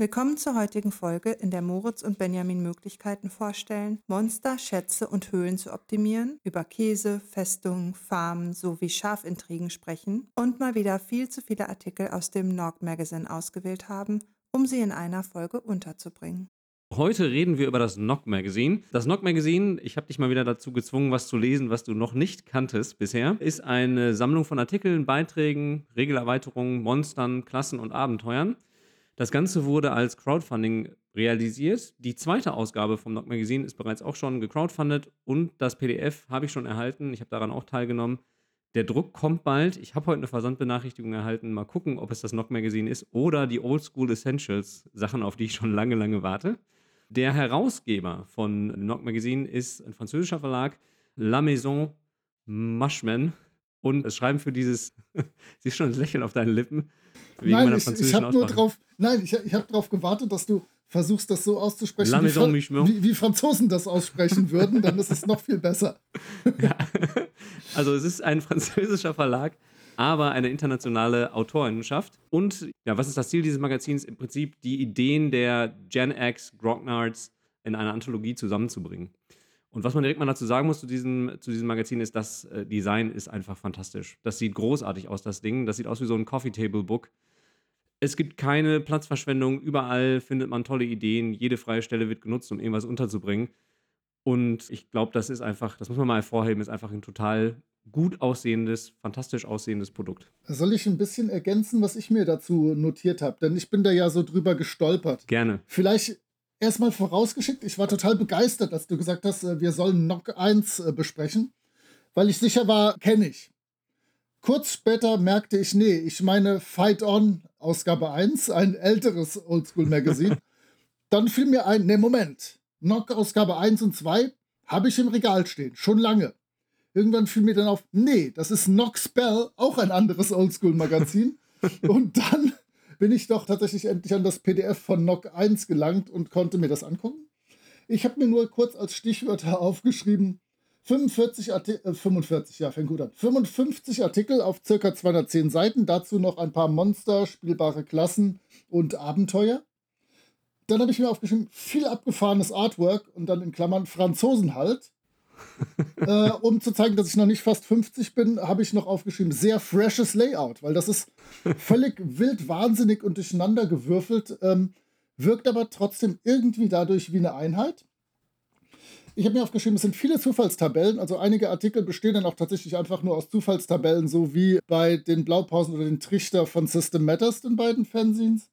Willkommen zur heutigen Folge, in der Moritz und Benjamin Möglichkeiten vorstellen, Monster, Schätze und Höhlen zu optimieren, über Käse, Festungen, Farmen sowie Schafintrigen sprechen und mal wieder viel zu viele Artikel aus dem Nog Magazine ausgewählt haben, um sie in einer Folge unterzubringen. Heute reden wir über das Knock Magazine. Das Knock Magazine, ich habe dich mal wieder dazu gezwungen, was zu lesen, was du noch nicht kanntest bisher, ist eine Sammlung von Artikeln, Beiträgen, Regelerweiterungen, Monstern, Klassen und Abenteuern. Das Ganze wurde als Crowdfunding realisiert. Die zweite Ausgabe vom Knock Magazine ist bereits auch schon gecrowdfundet und das PDF habe ich schon erhalten. Ich habe daran auch teilgenommen. Der Druck kommt bald. Ich habe heute eine Versandbenachrichtigung erhalten. Mal gucken, ob es das Knock Magazine ist oder die Old School Essentials, Sachen, auf die ich schon lange, lange warte. Der Herausgeber von Knock Magazine ist ein französischer Verlag, La Maison Mashman. Und es schreiben für dieses, siehst schon das Lächeln auf deinen Lippen, wegen nein, meiner ich, französischen ich habe nur drauf, nein, ich, ich habe darauf gewartet, dass du versuchst, das so auszusprechen, wie, Fra wie, wie, Franzosen das aussprechen würden, dann ist es noch viel besser. Ja. Also es ist ein französischer Verlag, aber eine internationale Autorinnenschaft. Und ja, was ist das Ziel dieses Magazins? Im Prinzip die Ideen der Gen X Grognards in einer Anthologie zusammenzubringen. Und was man direkt mal dazu sagen muss zu diesem, zu diesem Magazin ist, das äh, Design ist einfach fantastisch. Das sieht großartig aus, das Ding. Das sieht aus wie so ein Coffee Table Book. Es gibt keine Platzverschwendung. Überall findet man tolle Ideen. Jede freie Stelle wird genutzt, um irgendwas unterzubringen. Und ich glaube, das ist einfach, das muss man mal hervorheben, ist einfach ein total gut aussehendes, fantastisch aussehendes Produkt. Soll ich ein bisschen ergänzen, was ich mir dazu notiert habe? Denn ich bin da ja so drüber gestolpert. Gerne. Vielleicht erstmal vorausgeschickt, ich war total begeistert, dass du gesagt hast, äh, wir sollen Knock 1 äh, besprechen, weil ich sicher war, kenne ich. Kurz später merkte ich, nee, ich meine Fight On, Ausgabe 1, ein älteres Oldschool-Magazin. Dann fiel mir ein, nee, Moment, Knock Ausgabe 1 und 2 habe ich im Regal stehen, schon lange. Irgendwann fiel mir dann auf, nee, das ist Knock Spell, auch ein anderes Oldschool-Magazin. und dann bin ich doch tatsächlich endlich an das PDF von Nock 1 gelangt und konnte mir das angucken. Ich habe mir nur kurz als Stichwörter aufgeschrieben, 45 Artikel, äh, 45, ja, fängt gut an. 55 Artikel auf circa 210 Seiten, dazu noch ein paar Monster, spielbare Klassen und Abenteuer. Dann habe ich mir aufgeschrieben, viel abgefahrenes Artwork und dann in Klammern Franzosen halt äh, um zu zeigen, dass ich noch nicht fast 50 bin, habe ich noch aufgeschrieben, sehr freshes Layout, weil das ist völlig wild, wahnsinnig und durcheinander gewürfelt, ähm, wirkt aber trotzdem irgendwie dadurch wie eine Einheit. Ich habe mir aufgeschrieben, es sind viele Zufallstabellen, also einige Artikel bestehen dann auch tatsächlich einfach nur aus Zufallstabellen, so wie bei den Blaupausen oder den Trichter von System Matters, den beiden Fanzines.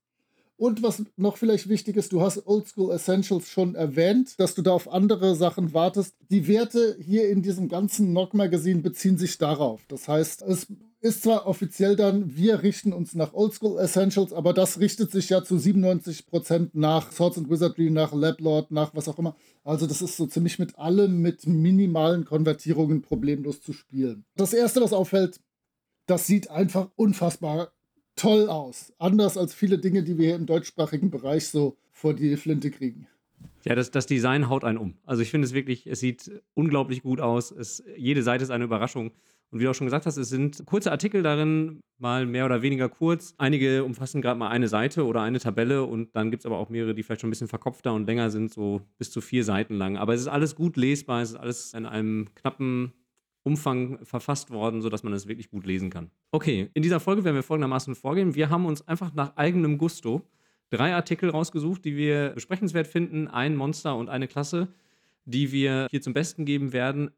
Und was noch vielleicht wichtig ist, du hast Oldschool Essentials schon erwähnt, dass du da auf andere Sachen wartest. Die Werte hier in diesem ganzen Knock-Magazin beziehen sich darauf. Das heißt, es ist zwar offiziell dann, wir richten uns nach Oldschool Essentials, aber das richtet sich ja zu 97% nach Swords and Wizardry, nach Lablord, nach was auch immer. Also das ist so ziemlich mit allem mit minimalen Konvertierungen problemlos zu spielen. Das Erste, was auffällt, das sieht einfach unfassbar toll aus. Anders als viele Dinge, die wir hier im deutschsprachigen Bereich so vor die Flinte kriegen. Ja, das, das Design haut einen um. Also ich finde es wirklich, es sieht unglaublich gut aus. Es, jede Seite ist eine Überraschung. Und wie du auch schon gesagt hast, es sind kurze Artikel darin, mal mehr oder weniger kurz. Einige umfassen gerade mal eine Seite oder eine Tabelle und dann gibt es aber auch mehrere, die vielleicht schon ein bisschen verkopfter und länger sind, so bis zu vier Seiten lang. Aber es ist alles gut lesbar, es ist alles in einem knappen Umfang verfasst worden, sodass man es wirklich gut lesen kann. Okay, in dieser Folge werden wir folgendermaßen vorgehen. Wir haben uns einfach nach eigenem Gusto drei Artikel rausgesucht, die wir besprechenswert finden, ein Monster und eine Klasse, die wir hier zum Besten geben werden.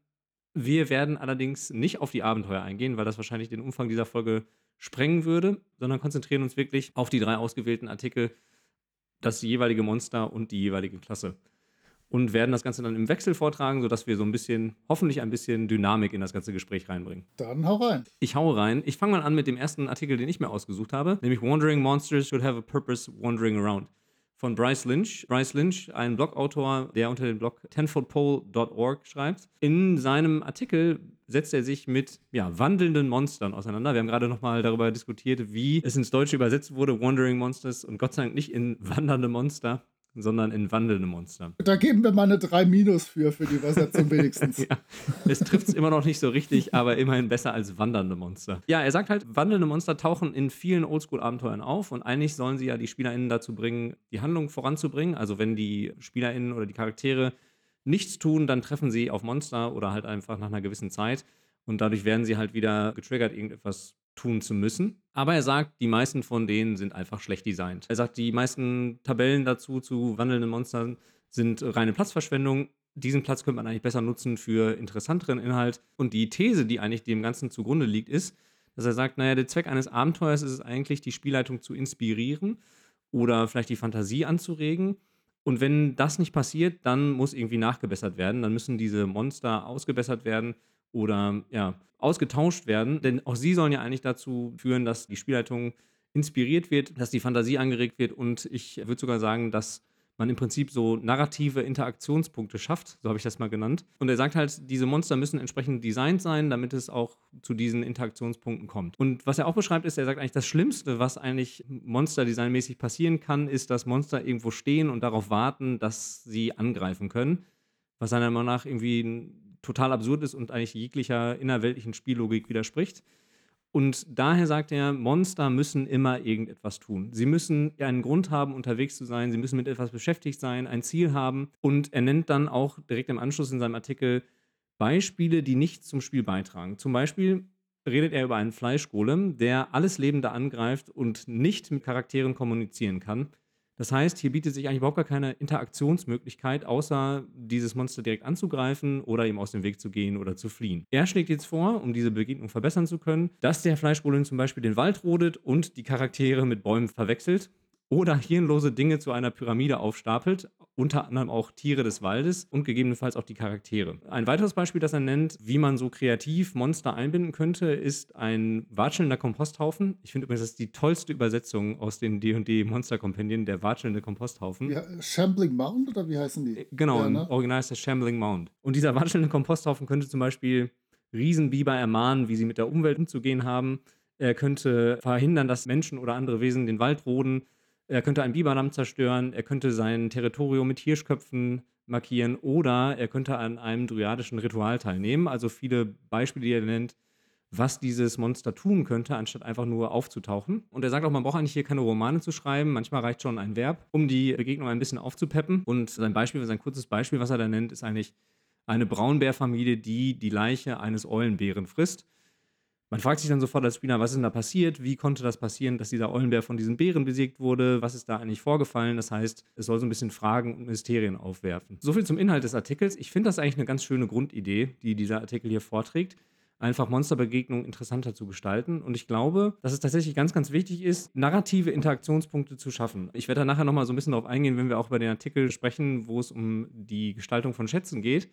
Wir werden allerdings nicht auf die Abenteuer eingehen, weil das wahrscheinlich den Umfang dieser Folge sprengen würde, sondern konzentrieren uns wirklich auf die drei ausgewählten Artikel, das jeweilige Monster und die jeweilige Klasse und werden das Ganze dann im Wechsel vortragen, sodass wir so ein bisschen, hoffentlich ein bisschen Dynamik in das ganze Gespräch reinbringen. Dann hau rein. Ich hau rein. Ich fange mal an mit dem ersten Artikel, den ich mir ausgesucht habe, nämlich Wandering Monsters should have a purpose wandering around. von Bryce Lynch. Bryce Lynch, ein Blogautor, der unter dem Blog tenfoldpole.org schreibt. In seinem Artikel setzt er sich mit ja, wandelnden Monstern auseinander. Wir haben gerade nochmal darüber diskutiert, wie es ins Deutsche übersetzt wurde, Wandering Monsters und Gott sei Dank nicht in wandernde Monster sondern in wandelnde Monster. Da geben wir mal eine 3 Minus für, für die Übersetzung wenigstens. ja, es trifft es immer noch nicht so richtig, aber immerhin besser als wandernde Monster. Ja, er sagt halt, wandelnde Monster tauchen in vielen Oldschool-Abenteuern auf und eigentlich sollen sie ja die SpielerInnen dazu bringen, die Handlung voranzubringen. Also wenn die SpielerInnen oder die Charaktere nichts tun, dann treffen sie auf Monster oder halt einfach nach einer gewissen Zeit und dadurch werden sie halt wieder getriggert, irgendetwas tun zu müssen. Aber er sagt, die meisten von denen sind einfach schlecht designt. Er sagt, die meisten Tabellen dazu zu wandelnden Monstern sind reine Platzverschwendung. Diesen Platz könnte man eigentlich besser nutzen für interessanteren Inhalt. Und die These, die eigentlich dem Ganzen zugrunde liegt, ist, dass er sagt, naja, der Zweck eines Abenteuers ist es eigentlich, die Spielleitung zu inspirieren oder vielleicht die Fantasie anzuregen. Und wenn das nicht passiert, dann muss irgendwie nachgebessert werden. Dann müssen diese Monster ausgebessert werden oder ja, ausgetauscht werden. Denn auch sie sollen ja eigentlich dazu führen, dass die Spielleitung inspiriert wird, dass die Fantasie angeregt wird und ich würde sogar sagen, dass man im Prinzip so narrative Interaktionspunkte schafft, so habe ich das mal genannt. Und er sagt halt, diese Monster müssen entsprechend designt sein, damit es auch zu diesen Interaktionspunkten kommt. Und was er auch beschreibt, ist, er sagt eigentlich, das Schlimmste, was eigentlich Monster-designmäßig passieren kann, ist, dass Monster irgendwo stehen und darauf warten, dass sie angreifen können. Was seiner Meinung nach irgendwie total absurd ist und eigentlich jeglicher innerweltlichen Spiellogik widerspricht. Und daher sagt er, Monster müssen immer irgendetwas tun. Sie müssen einen Grund haben, unterwegs zu sein, sie müssen mit etwas beschäftigt sein, ein Ziel haben. Und er nennt dann auch direkt im Anschluss in seinem Artikel Beispiele, die nichts zum Spiel beitragen. Zum Beispiel redet er über einen Fleischgolem, der alles Lebende angreift und nicht mit Charakteren kommunizieren kann. Das heißt, hier bietet sich eigentlich überhaupt gar keine Interaktionsmöglichkeit, außer dieses Monster direkt anzugreifen oder ihm aus dem Weg zu gehen oder zu fliehen. Er schlägt jetzt vor, um diese Begegnung verbessern zu können, dass der Fleischgolem zum Beispiel den Wald rodet und die Charaktere mit Bäumen verwechselt oder hirnlose Dinge zu einer Pyramide aufstapelt, unter anderem auch Tiere des Waldes und gegebenenfalls auch die Charaktere. Ein weiteres Beispiel, das er nennt, wie man so kreativ Monster einbinden könnte, ist ein watschelnder Komposthaufen. Ich finde übrigens, das ist die tollste Übersetzung aus den D&D Monster-Kompendien, der watschelnde Komposthaufen. Ja, Shambling Mound oder wie heißen die? Genau, ja, ne? im Original ist der Shambling Mound. Und dieser watschelnde Komposthaufen könnte zum Beispiel Riesenbiber ermahnen, wie sie mit der Umwelt umzugehen haben. Er könnte verhindern, dass Menschen oder andere Wesen den Wald roden er könnte ein Biberdamm zerstören, er könnte sein Territorium mit Hirschköpfen markieren oder er könnte an einem dryadischen Ritual teilnehmen. Also viele Beispiele, die er nennt, was dieses Monster tun könnte, anstatt einfach nur aufzutauchen. Und er sagt auch, man braucht eigentlich hier keine Romane zu schreiben. Manchmal reicht schon ein Verb, um die Begegnung ein bisschen aufzupeppen. Und sein Beispiel, sein kurzes Beispiel, was er da nennt, ist eigentlich eine Braunbärfamilie, die die Leiche eines Eulenbären frisst. Man fragt sich dann sofort als Spieler, was ist denn da passiert? Wie konnte das passieren, dass dieser Eulenbär von diesen Bären besiegt wurde? Was ist da eigentlich vorgefallen? Das heißt, es soll so ein bisschen Fragen und Mysterien aufwerfen. Soviel zum Inhalt des Artikels. Ich finde das eigentlich eine ganz schöne Grundidee, die dieser Artikel hier vorträgt einfach Monsterbegegnungen interessanter zu gestalten. Und ich glaube, dass es tatsächlich ganz, ganz wichtig ist, narrative Interaktionspunkte zu schaffen. Ich werde da nachher nochmal so ein bisschen darauf eingehen, wenn wir auch über den Artikel sprechen, wo es um die Gestaltung von Schätzen geht.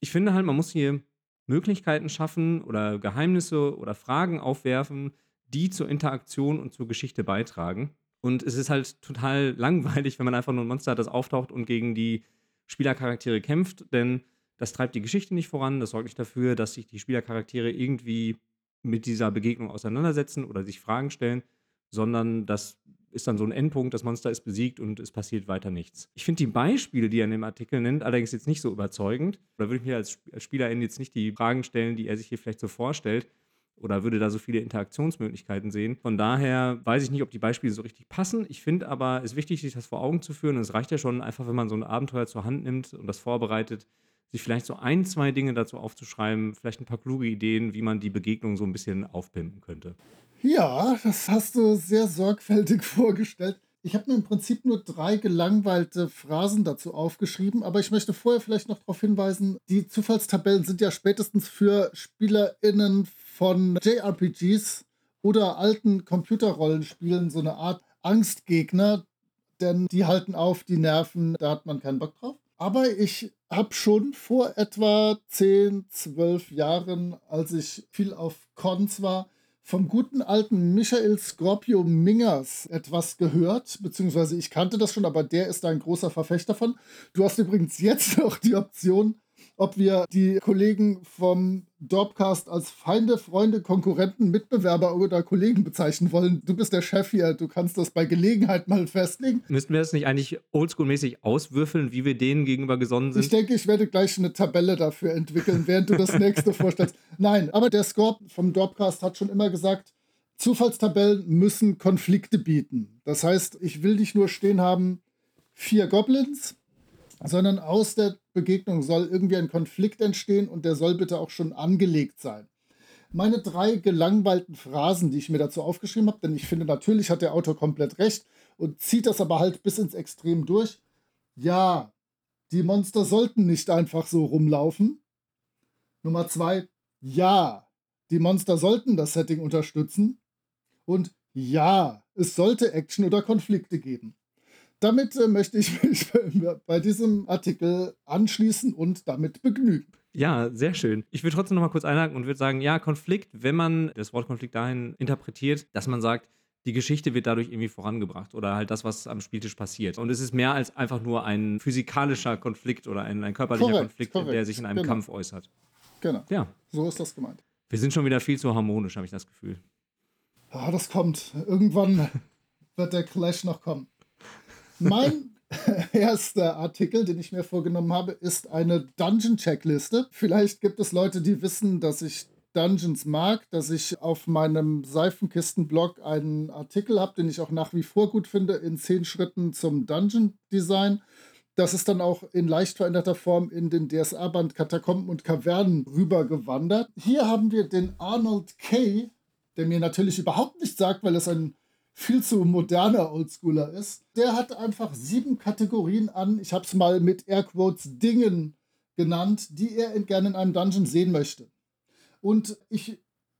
Ich finde halt, man muss hier Möglichkeiten schaffen oder Geheimnisse oder Fragen aufwerfen, die zur Interaktion und zur Geschichte beitragen. Und es ist halt total langweilig, wenn man einfach nur ein Monster hat, das auftaucht und gegen die Spielercharaktere kämpft, denn das treibt die Geschichte nicht voran, das sorgt nicht dafür, dass sich die Spielercharaktere irgendwie mit dieser Begegnung auseinandersetzen oder sich Fragen stellen, sondern das ist dann so ein Endpunkt, das Monster ist besiegt und es passiert weiter nichts. Ich finde die Beispiele, die er in dem Artikel nennt, allerdings jetzt nicht so überzeugend. Da würde ich mir als Spielerin jetzt nicht die Fragen stellen, die er sich hier vielleicht so vorstellt oder würde da so viele Interaktionsmöglichkeiten sehen. Von daher weiß ich nicht, ob die Beispiele so richtig passen. Ich finde aber, es ist wichtig, sich das vor Augen zu führen. Und es reicht ja schon einfach, wenn man so ein Abenteuer zur Hand nimmt und das vorbereitet, sich vielleicht so ein, zwei Dinge dazu aufzuschreiben, vielleicht ein paar kluge Ideen, wie man die Begegnung so ein bisschen aufpimpen könnte. Ja, das hast du sehr sorgfältig vorgestellt. Ich habe mir im Prinzip nur drei gelangweilte Phrasen dazu aufgeschrieben, aber ich möchte vorher vielleicht noch darauf hinweisen, die Zufallstabellen sind ja spätestens für SpielerInnen von JRPGs oder alten Computerrollenspielen so eine Art Angstgegner, denn die halten auf die Nerven, da hat man keinen Bock drauf. Aber ich habe schon vor etwa 10, 12 Jahren, als ich viel auf Cons war, vom guten alten Michael Scorpio Mingers etwas gehört, beziehungsweise ich kannte das schon, aber der ist ein großer Verfechter von. Du hast übrigens jetzt noch die Option, ob wir die Kollegen vom Dorpcast als Feinde, Freunde, Konkurrenten, Mitbewerber oder Kollegen bezeichnen wollen. Du bist der Chef hier, du kannst das bei Gelegenheit mal festlegen. Müssten wir das nicht eigentlich oldschool-mäßig auswürfeln, wie wir denen gegenüber gesonnen sind? Ich denke, ich werde gleich eine Tabelle dafür entwickeln, während du das nächste vorstellst. Nein, aber der Scorp vom Dorpcast hat schon immer gesagt, Zufallstabellen müssen Konflikte bieten. Das heißt, ich will nicht nur stehen haben, vier Goblins, sondern aus der Begegnung soll irgendwie ein Konflikt entstehen und der soll bitte auch schon angelegt sein. Meine drei gelangweilten Phrasen, die ich mir dazu aufgeschrieben habe, denn ich finde, natürlich hat der Autor komplett recht und zieht das aber halt bis ins Extrem durch. Ja, die Monster sollten nicht einfach so rumlaufen. Nummer zwei, ja, die Monster sollten das Setting unterstützen. Und ja, es sollte Action oder Konflikte geben damit äh, möchte ich mich bei diesem Artikel anschließen und damit begnügen. Ja, sehr schön. Ich würde trotzdem noch mal kurz einhaken und würde sagen, ja, Konflikt, wenn man das Wort Konflikt dahin interpretiert, dass man sagt, die Geschichte wird dadurch irgendwie vorangebracht oder halt das, was am Spieltisch passiert. Und es ist mehr als einfach nur ein physikalischer Konflikt oder ein, ein körperlicher korrekt, Konflikt, korrekt, der sich in einem genau. Kampf äußert. Genau. Ja. So ist das gemeint. Wir sind schon wieder viel zu harmonisch, habe ich das Gefühl. Ah, das kommt. Irgendwann wird der Clash noch kommen. Mein erster Artikel, den ich mir vorgenommen habe, ist eine Dungeon-Checkliste. Vielleicht gibt es Leute, die wissen, dass ich Dungeons mag, dass ich auf meinem Seifenkisten-Blog einen Artikel habe, den ich auch nach wie vor gut finde, in zehn Schritten zum Dungeon-Design. Das ist dann auch in leicht veränderter Form in den DSA-Band Katakomben und Kavernen rübergewandert. Hier haben wir den Arnold Kay, der mir natürlich überhaupt nichts sagt, weil es ein viel zu moderner Oldschooler ist. Der hat einfach sieben Kategorien an, ich habe es mal mit Airquotes Dingen genannt, die er gerne in einem Dungeon sehen möchte. Und ich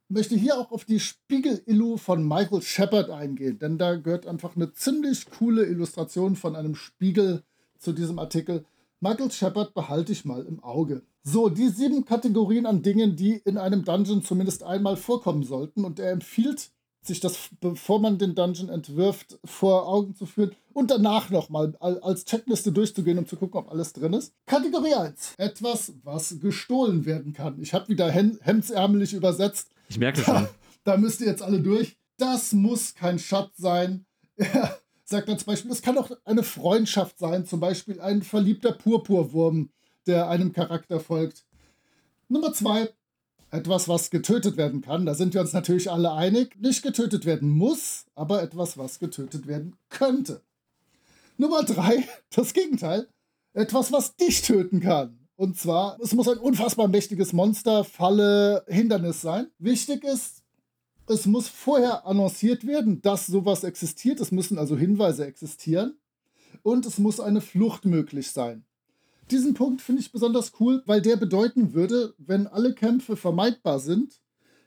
möchte hier auch auf die Spiegel-Illu von Michael Shepard eingehen, denn da gehört einfach eine ziemlich coole Illustration von einem Spiegel zu diesem Artikel. Michael Shepard behalte ich mal im Auge. So, die sieben Kategorien an Dingen, die in einem Dungeon zumindest einmal vorkommen sollten. Und er empfiehlt sich das, bevor man den Dungeon entwirft, vor Augen zu führen und danach nochmal als Checkliste durchzugehen, um zu gucken, ob alles drin ist. Kategorie 1. Etwas, was gestohlen werden kann. Ich habe wieder hemdsärmelig übersetzt. Ich merke schon. Da, müsst ihr jetzt alle durch. Das muss kein Schatz sein. Er sagt dann zum Beispiel, es kann auch eine Freundschaft sein, zum Beispiel ein verliebter Purpurwurm, der einem Charakter folgt. Nummer 2 etwas, was getötet werden kann. Da sind wir uns natürlich alle einig. Nicht getötet werden muss, aber etwas, was getötet werden könnte. Nummer drei, das Gegenteil. Etwas, was dich töten kann. Und zwar, es muss ein unfassbar mächtiges Monster, Falle, Hindernis sein. Wichtig ist, es muss vorher annonciert werden, dass sowas existiert. Es müssen also Hinweise existieren. Und es muss eine Flucht möglich sein. Diesen Punkt finde ich besonders cool, weil der bedeuten würde, wenn alle Kämpfe vermeidbar sind,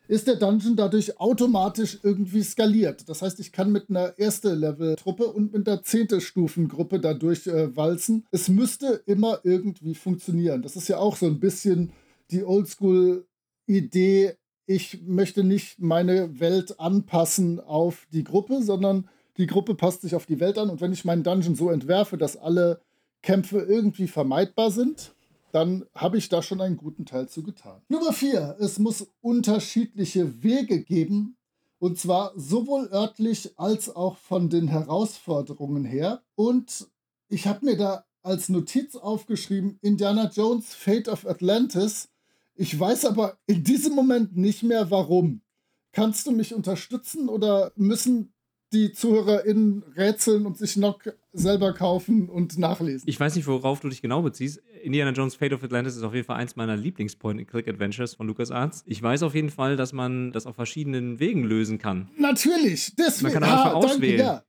ist der Dungeon dadurch automatisch irgendwie skaliert. Das heißt, ich kann mit einer erste Level-Truppe und mit einer zehnte Stufen-Gruppe dadurch äh, walzen. Es müsste immer irgendwie funktionieren. Das ist ja auch so ein bisschen die Oldschool-Idee. Ich möchte nicht meine Welt anpassen auf die Gruppe, sondern die Gruppe passt sich auf die Welt an. Und wenn ich meinen Dungeon so entwerfe, dass alle Kämpfe irgendwie vermeidbar sind, dann habe ich da schon einen guten Teil zu getan. Nummer vier, es muss unterschiedliche Wege geben, und zwar sowohl örtlich als auch von den Herausforderungen her. Und ich habe mir da als Notiz aufgeschrieben, Indiana Jones Fate of Atlantis. Ich weiß aber in diesem Moment nicht mehr warum. Kannst du mich unterstützen oder müssen die ZuhörerInnen rätseln und sich noch selber kaufen und nachlesen. Ich weiß nicht, worauf du dich genau beziehst. Indiana Jones Fate of Atlantis ist auf jeden Fall eins meiner Lieblings-Point-and-Click-Adventures von LucasArts. Ich weiß auf jeden Fall, dass man das auf verschiedenen Wegen lösen kann. Natürlich, deswegen. Man kann einfach ah, auswählen. Danke,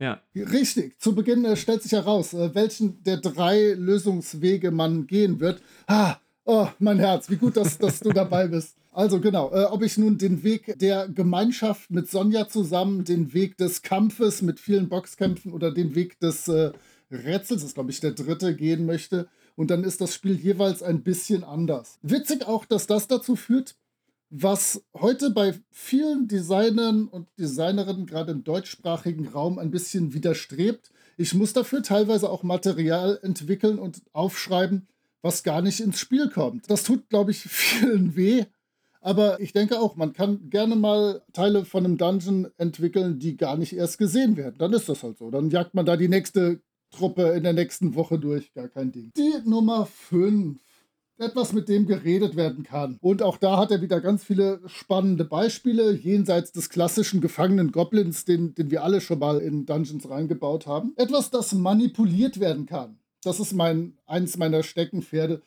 ja. ja. Richtig. Zu Beginn äh, stellt sich heraus, äh, welchen der drei Lösungswege man gehen wird. Ah, oh, mein Herz, wie gut, dass, dass du dabei bist. Also genau, äh, ob ich nun den Weg der Gemeinschaft mit Sonja zusammen, den Weg des Kampfes mit vielen Boxkämpfen oder den Weg des äh, Rätsels, ist glaube ich der dritte, gehen möchte. Und dann ist das Spiel jeweils ein bisschen anders. Witzig auch, dass das dazu führt, was heute bei vielen Designern und Designerinnen, gerade im deutschsprachigen Raum, ein bisschen widerstrebt. Ich muss dafür teilweise auch Material entwickeln und aufschreiben, was gar nicht ins Spiel kommt. Das tut, glaube ich, vielen weh. Aber ich denke auch, man kann gerne mal Teile von einem Dungeon entwickeln, die gar nicht erst gesehen werden. Dann ist das halt so. Dann jagt man da die nächste Truppe in der nächsten Woche durch. Gar kein Ding. Die Nummer 5 etwas, mit dem geredet werden kann. Und auch da hat er wieder ganz viele spannende Beispiele, jenseits des klassischen gefangenen Goblins, den, den wir alle schon mal in Dungeons reingebaut haben. Etwas, das manipuliert werden kann. Das ist mein, eins meiner Steckenpferde.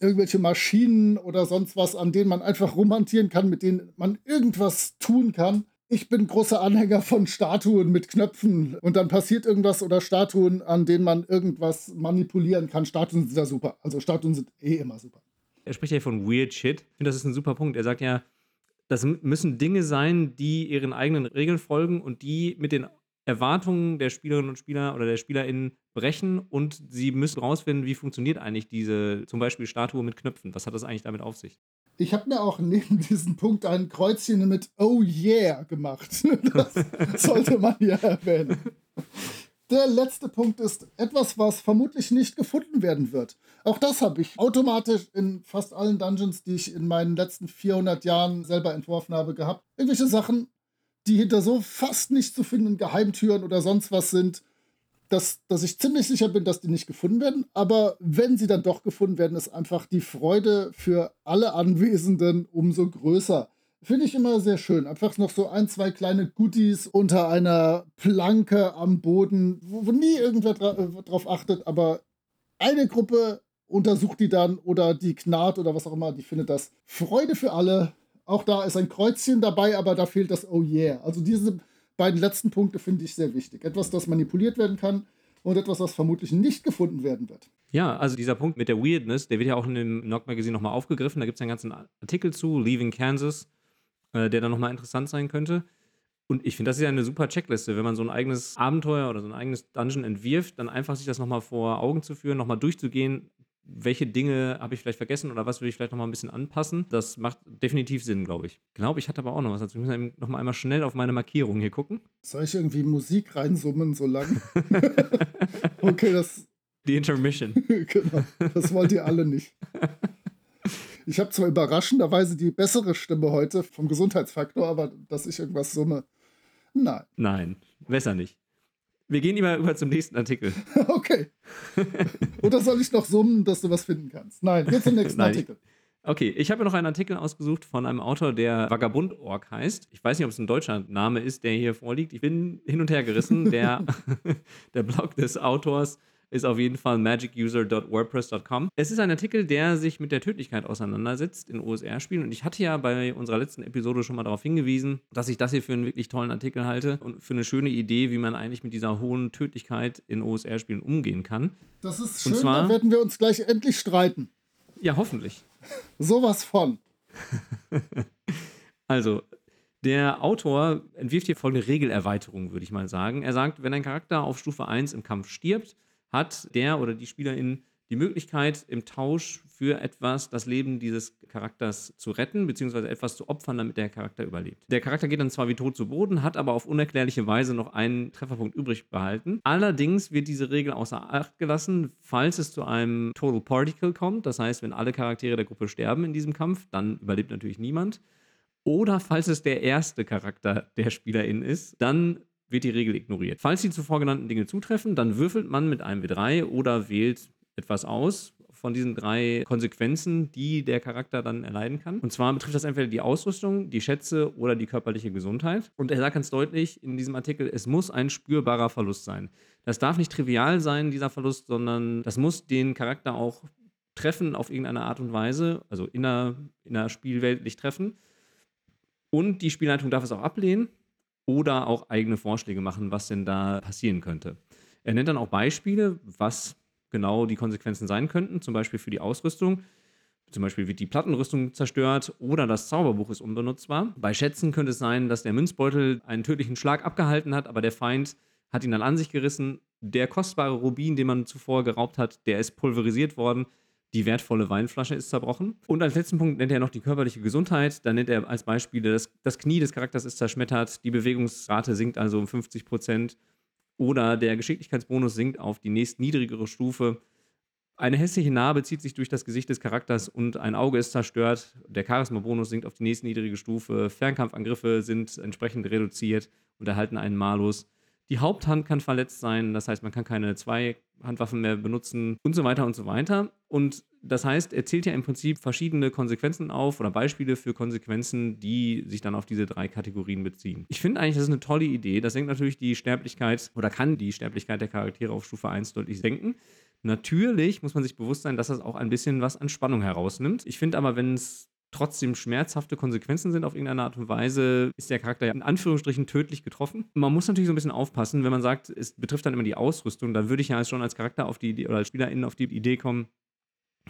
Irgendwelche Maschinen oder sonst was, an denen man einfach romantieren kann, mit denen man irgendwas tun kann. Ich bin großer Anhänger von Statuen mit Knöpfen und dann passiert irgendwas oder Statuen, an denen man irgendwas manipulieren kann. Statuen sind ja super. Also Statuen sind eh immer super. Er spricht ja von Weird Shit. Ich finde, das ist ein super Punkt. Er sagt ja, das müssen Dinge sein, die ihren eigenen Regeln folgen und die mit den Erwartungen der Spielerinnen und Spieler oder der SpielerInnen brechen und sie müssen rausfinden, wie funktioniert eigentlich diese zum Beispiel Statue mit Knöpfen. Was hat das eigentlich damit auf sich? Ich habe mir auch neben diesem Punkt ein Kreuzchen mit Oh yeah gemacht. Das sollte man ja erwähnen. Der letzte Punkt ist etwas, was vermutlich nicht gefunden werden wird. Auch das habe ich automatisch in fast allen Dungeons, die ich in meinen letzten 400 Jahren selber entworfen habe, gehabt. Irgendwelche Sachen, die hinter so fast nicht zu findenden Geheimtüren oder sonst was sind, dass, dass ich ziemlich sicher bin, dass die nicht gefunden werden. Aber wenn sie dann doch gefunden werden, ist einfach die Freude für alle Anwesenden umso größer. Finde ich immer sehr schön. Einfach noch so ein, zwei kleine Goodies unter einer Planke am Boden, wo, wo nie irgendwer dra äh, drauf achtet, aber eine Gruppe untersucht die dann oder die knarrt oder was auch immer, die findet das. Freude für alle. Auch da ist ein Kreuzchen dabei, aber da fehlt das Oh yeah. Also diese beiden letzten Punkte finde ich sehr wichtig. Etwas, das manipuliert werden kann und etwas, was vermutlich nicht gefunden werden wird. Ja, also dieser Punkt mit der Weirdness, der wird ja auch in dem Knock Magazine nochmal aufgegriffen. Da gibt es einen ganzen Artikel zu, Leaving Kansas, äh, der dann nochmal interessant sein könnte. Und ich finde, das ist ja eine super Checkliste, wenn man so ein eigenes Abenteuer oder so ein eigenes Dungeon entwirft, dann einfach sich das nochmal vor Augen zu führen, nochmal durchzugehen, welche Dinge habe ich vielleicht vergessen oder was würde ich vielleicht noch mal ein bisschen anpassen. Das macht definitiv Sinn, glaube ich. Ich glaube, ich hatte aber auch noch was dazu. Ich muss noch mal einmal schnell auf meine Markierung hier gucken. Soll ich irgendwie Musik reinsummen so lang? okay, das. Die Intermission. genau, das wollt ihr alle nicht. Ich habe zwar überraschenderweise die bessere Stimme heute vom Gesundheitsfaktor, aber dass ich irgendwas summe, nein. Nein, besser nicht. Wir gehen lieber über zum nächsten Artikel. okay. Oder soll ich noch summen, dass du was finden kannst? Nein, jetzt zum nächsten Nein, Artikel. Okay, ich habe noch einen Artikel ausgesucht von einem Autor, der Vagabund.org heißt. Ich weiß nicht, ob es ein deutscher Name ist, der hier vorliegt. Ich bin hin und her gerissen. Der, der Blog des Autors ist auf jeden Fall magicuser.wordpress.com. Es ist ein Artikel, der sich mit der Tödlichkeit auseinandersetzt in OSR-Spielen. Und ich hatte ja bei unserer letzten Episode schon mal darauf hingewiesen, dass ich das hier für einen wirklich tollen Artikel halte und für eine schöne Idee, wie man eigentlich mit dieser hohen Tödlichkeit in OSR-Spielen umgehen kann. Das ist schön, zwar, da werden wir uns gleich endlich streiten. Ja, hoffentlich. Sowas von. also, der Autor entwirft hier folgende Regelerweiterung, würde ich mal sagen. Er sagt, wenn ein Charakter auf Stufe 1 im Kampf stirbt, hat der oder die Spielerin die Möglichkeit, im Tausch für etwas das Leben dieses Charakters zu retten, beziehungsweise etwas zu opfern, damit der Charakter überlebt. Der Charakter geht dann zwar wie tot zu Boden, hat aber auf unerklärliche Weise noch einen Trefferpunkt übrig behalten. Allerdings wird diese Regel außer Acht gelassen, falls es zu einem Total Particle kommt. Das heißt, wenn alle Charaktere der Gruppe sterben in diesem Kampf, dann überlebt natürlich niemand. Oder falls es der erste Charakter der Spielerin ist, dann wird die Regel ignoriert. Falls die zuvor genannten Dinge zutreffen, dann würfelt man mit einem W3 oder wählt etwas aus von diesen drei Konsequenzen, die der Charakter dann erleiden kann. Und zwar betrifft das entweder die Ausrüstung, die Schätze oder die körperliche Gesundheit. Und er sagt ganz deutlich in diesem Artikel, es muss ein spürbarer Verlust sein. Das darf nicht trivial sein, dieser Verlust, sondern das muss den Charakter auch treffen auf irgendeine Art und Weise, also inner, innerspielweltlich treffen. Und die Spielleitung darf es auch ablehnen oder auch eigene Vorschläge machen, was denn da passieren könnte. Er nennt dann auch Beispiele, was genau die Konsequenzen sein könnten, zum Beispiel für die Ausrüstung. Zum Beispiel wird die Plattenrüstung zerstört oder das Zauberbuch ist unbenutzbar. Bei Schätzen könnte es sein, dass der Münzbeutel einen tödlichen Schlag abgehalten hat, aber der Feind hat ihn dann an sich gerissen. Der kostbare Rubin, den man zuvor geraubt hat, der ist pulverisiert worden. Die wertvolle Weinflasche ist zerbrochen. Und als letzten Punkt nennt er noch die körperliche Gesundheit. Da nennt er als Beispiele, das, das Knie des Charakters ist zerschmettert, die Bewegungsrate sinkt also um 50 Prozent oder der Geschicklichkeitsbonus sinkt auf die nächst niedrigere Stufe. Eine hässliche Narbe zieht sich durch das Gesicht des Charakters und ein Auge ist zerstört. Der Charisma-Bonus sinkt auf die nächst niedrige Stufe. Fernkampfangriffe sind entsprechend reduziert und erhalten einen Malus. Die Haupthand kann verletzt sein, das heißt, man kann keine zwei Handwaffen mehr benutzen und so weiter und so weiter. Und das heißt, er zählt ja im Prinzip verschiedene Konsequenzen auf oder Beispiele für Konsequenzen, die sich dann auf diese drei Kategorien beziehen. Ich finde eigentlich, das ist eine tolle Idee. Das senkt natürlich die Sterblichkeit oder kann die Sterblichkeit der Charaktere auf Stufe 1 deutlich senken. Natürlich muss man sich bewusst sein, dass das auch ein bisschen was an Spannung herausnimmt. Ich finde aber, wenn es trotzdem schmerzhafte Konsequenzen sind auf irgendeine Art und Weise, ist der Charakter ja in Anführungsstrichen tödlich getroffen. Man muss natürlich so ein bisschen aufpassen, wenn man sagt, es betrifft dann immer die Ausrüstung, dann würde ich ja schon als Charakter auf die oder als SpielerInnen auf die Idee kommen,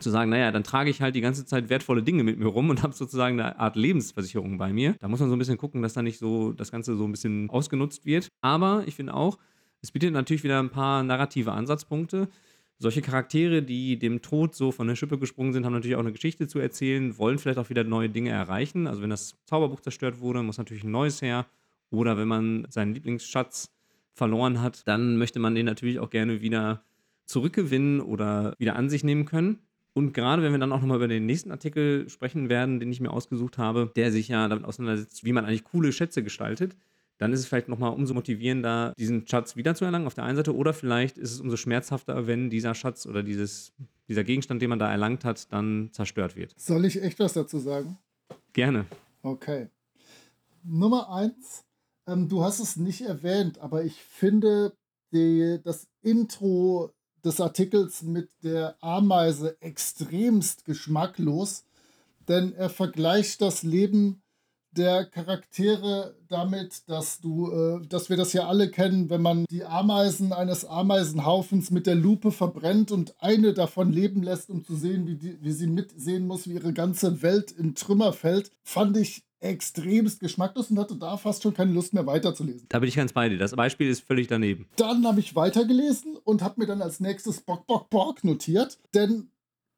zu sagen, naja, dann trage ich halt die ganze Zeit wertvolle Dinge mit mir rum und habe sozusagen eine Art Lebensversicherung bei mir. Da muss man so ein bisschen gucken, dass da nicht so das Ganze so ein bisschen ausgenutzt wird. Aber ich finde auch, es bietet natürlich wieder ein paar narrative Ansatzpunkte solche Charaktere, die dem Tod so von der Schippe gesprungen sind, haben natürlich auch eine Geschichte zu erzählen, wollen vielleicht auch wieder neue Dinge erreichen. Also wenn das Zauberbuch zerstört wurde, muss natürlich ein neues her. Oder wenn man seinen Lieblingsschatz verloren hat, dann möchte man den natürlich auch gerne wieder zurückgewinnen oder wieder an sich nehmen können. Und gerade wenn wir dann auch nochmal über den nächsten Artikel sprechen werden, den ich mir ausgesucht habe, der sich ja damit auseinandersetzt, wie man eigentlich coole Schätze gestaltet, dann ist es vielleicht nochmal umso motivierender, diesen Schatz wiederzuerlangen auf der einen Seite. Oder vielleicht ist es umso schmerzhafter, wenn dieser Schatz oder dieses, dieser Gegenstand, den man da erlangt hat, dann zerstört wird. Soll ich echt was dazu sagen? Gerne. Okay. Nummer eins, ähm, du hast es nicht erwähnt, aber ich finde die, das Intro des Artikels mit der Ameise extremst geschmacklos, denn er vergleicht das Leben der Charaktere damit, dass du, äh, dass wir das ja alle kennen, wenn man die Ameisen eines Ameisenhaufens mit der Lupe verbrennt und eine davon leben lässt, um zu sehen, wie, die, wie sie mitsehen muss, wie ihre ganze Welt in Trümmer fällt, fand ich extremst geschmacklos und hatte da fast schon keine Lust mehr weiterzulesen. Da bin ich ganz bei dir. Das Beispiel ist völlig daneben. Dann habe ich weitergelesen und habe mir dann als nächstes Bock, Bock, Bock notiert, denn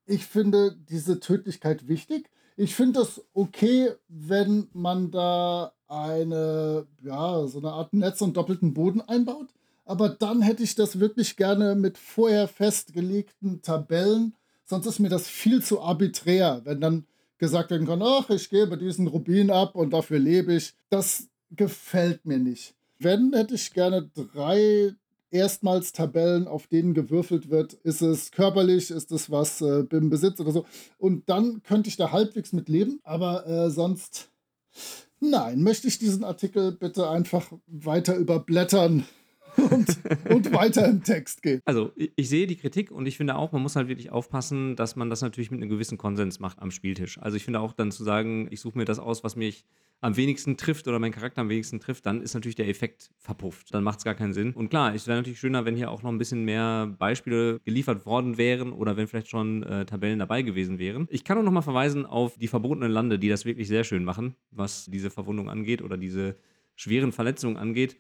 ich finde diese Tödlichkeit wichtig. Ich finde das okay, wenn man da eine, ja, so eine Art Netz und doppelten Boden einbaut. Aber dann hätte ich das wirklich gerne mit vorher festgelegten Tabellen. Sonst ist mir das viel zu arbiträr, wenn dann gesagt werden kann, ach, ich gebe diesen Rubin ab und dafür lebe ich. Das gefällt mir nicht. Wenn, hätte ich gerne drei erstmals Tabellen, auf denen gewürfelt wird, ist es körperlich, ist es was äh, im Besitz oder so. Und dann könnte ich da halbwegs mit leben, aber äh, sonst, nein, möchte ich diesen Artikel bitte einfach weiter überblättern. Und, und, weiter im Text gehen. Also, ich, ich, sehe die Kritik und ich finde auch, man muss halt wirklich aufpassen, dass man das natürlich mit einem gewissen Konsens macht am Spieltisch. Also, ich finde auch dann zu sagen, ich suche mir das aus, was mich am wenigsten trifft oder mein Charakter am wenigsten trifft, dann ist natürlich der Effekt verpufft. Dann macht es gar keinen Sinn. Und klar, es wäre natürlich schöner, wenn hier auch noch ein bisschen mehr Beispiele geliefert worden wären oder wenn vielleicht schon äh, Tabellen dabei gewesen wären. Ich kann auch noch mal verweisen auf die verbotenen Lande, die das wirklich sehr schön machen, was diese Verwundung angeht oder diese schweren Verletzungen angeht,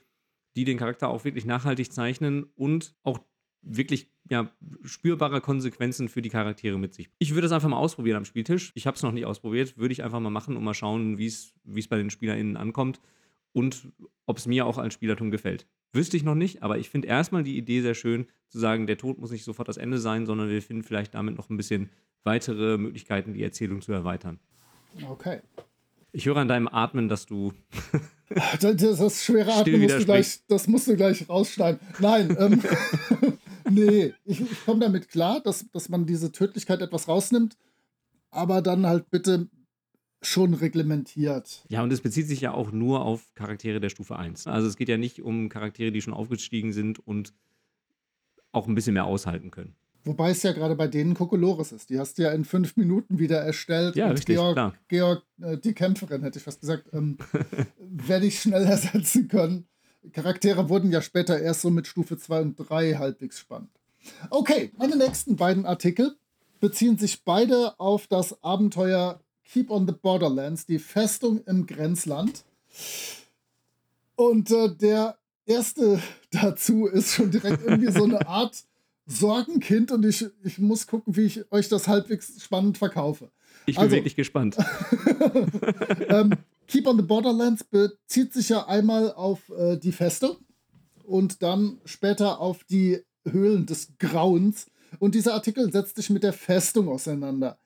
die den Charakter auch wirklich nachhaltig zeichnen und auch wirklich ja, spürbare Konsequenzen für die Charaktere mit sich. Ich würde es einfach mal ausprobieren am Spieltisch. Ich habe es noch nicht ausprobiert, würde ich einfach mal machen und mal schauen, wie es bei den SpielerInnen ankommt und ob es mir auch als Spielertum gefällt. Wüsste ich noch nicht, aber ich finde erstmal die Idee sehr schön, zu sagen, der Tod muss nicht sofort das Ende sein, sondern wir finden vielleicht damit noch ein bisschen weitere Möglichkeiten, die Erzählung zu erweitern. Okay. Ich höre an deinem Atmen, dass du. das, das schwere Atmen musst du gleich, das musst du gleich rausschneiden. Nein, ähm, nee, ich, ich komme damit klar, dass, dass man diese Tödlichkeit etwas rausnimmt, aber dann halt bitte schon reglementiert. Ja, und es bezieht sich ja auch nur auf Charaktere der Stufe 1. Also es geht ja nicht um Charaktere, die schon aufgestiegen sind und auch ein bisschen mehr aushalten können. Wobei es ja gerade bei denen Kokolores ist. Die hast du ja in fünf Minuten wieder erstellt. Ja, richtig, Georg, klar. Georg äh, die Kämpferin, hätte ich fast gesagt, ähm, werde ich schnell ersetzen können. Charaktere wurden ja später erst so mit Stufe 2 und 3 halbwegs spannend. Okay, meine nächsten beiden Artikel beziehen sich beide auf das Abenteuer Keep on the Borderlands, die Festung im Grenzland. Und äh, der erste dazu ist schon direkt irgendwie so eine Art Sorgenkind und ich, ich muss gucken, wie ich euch das halbwegs spannend verkaufe. Ich bin also, wirklich gespannt. ähm, Keep on the Borderlands bezieht sich ja einmal auf äh, die Feste und dann später auf die Höhlen des Grauens. Und dieser Artikel setzt sich mit der Festung auseinander.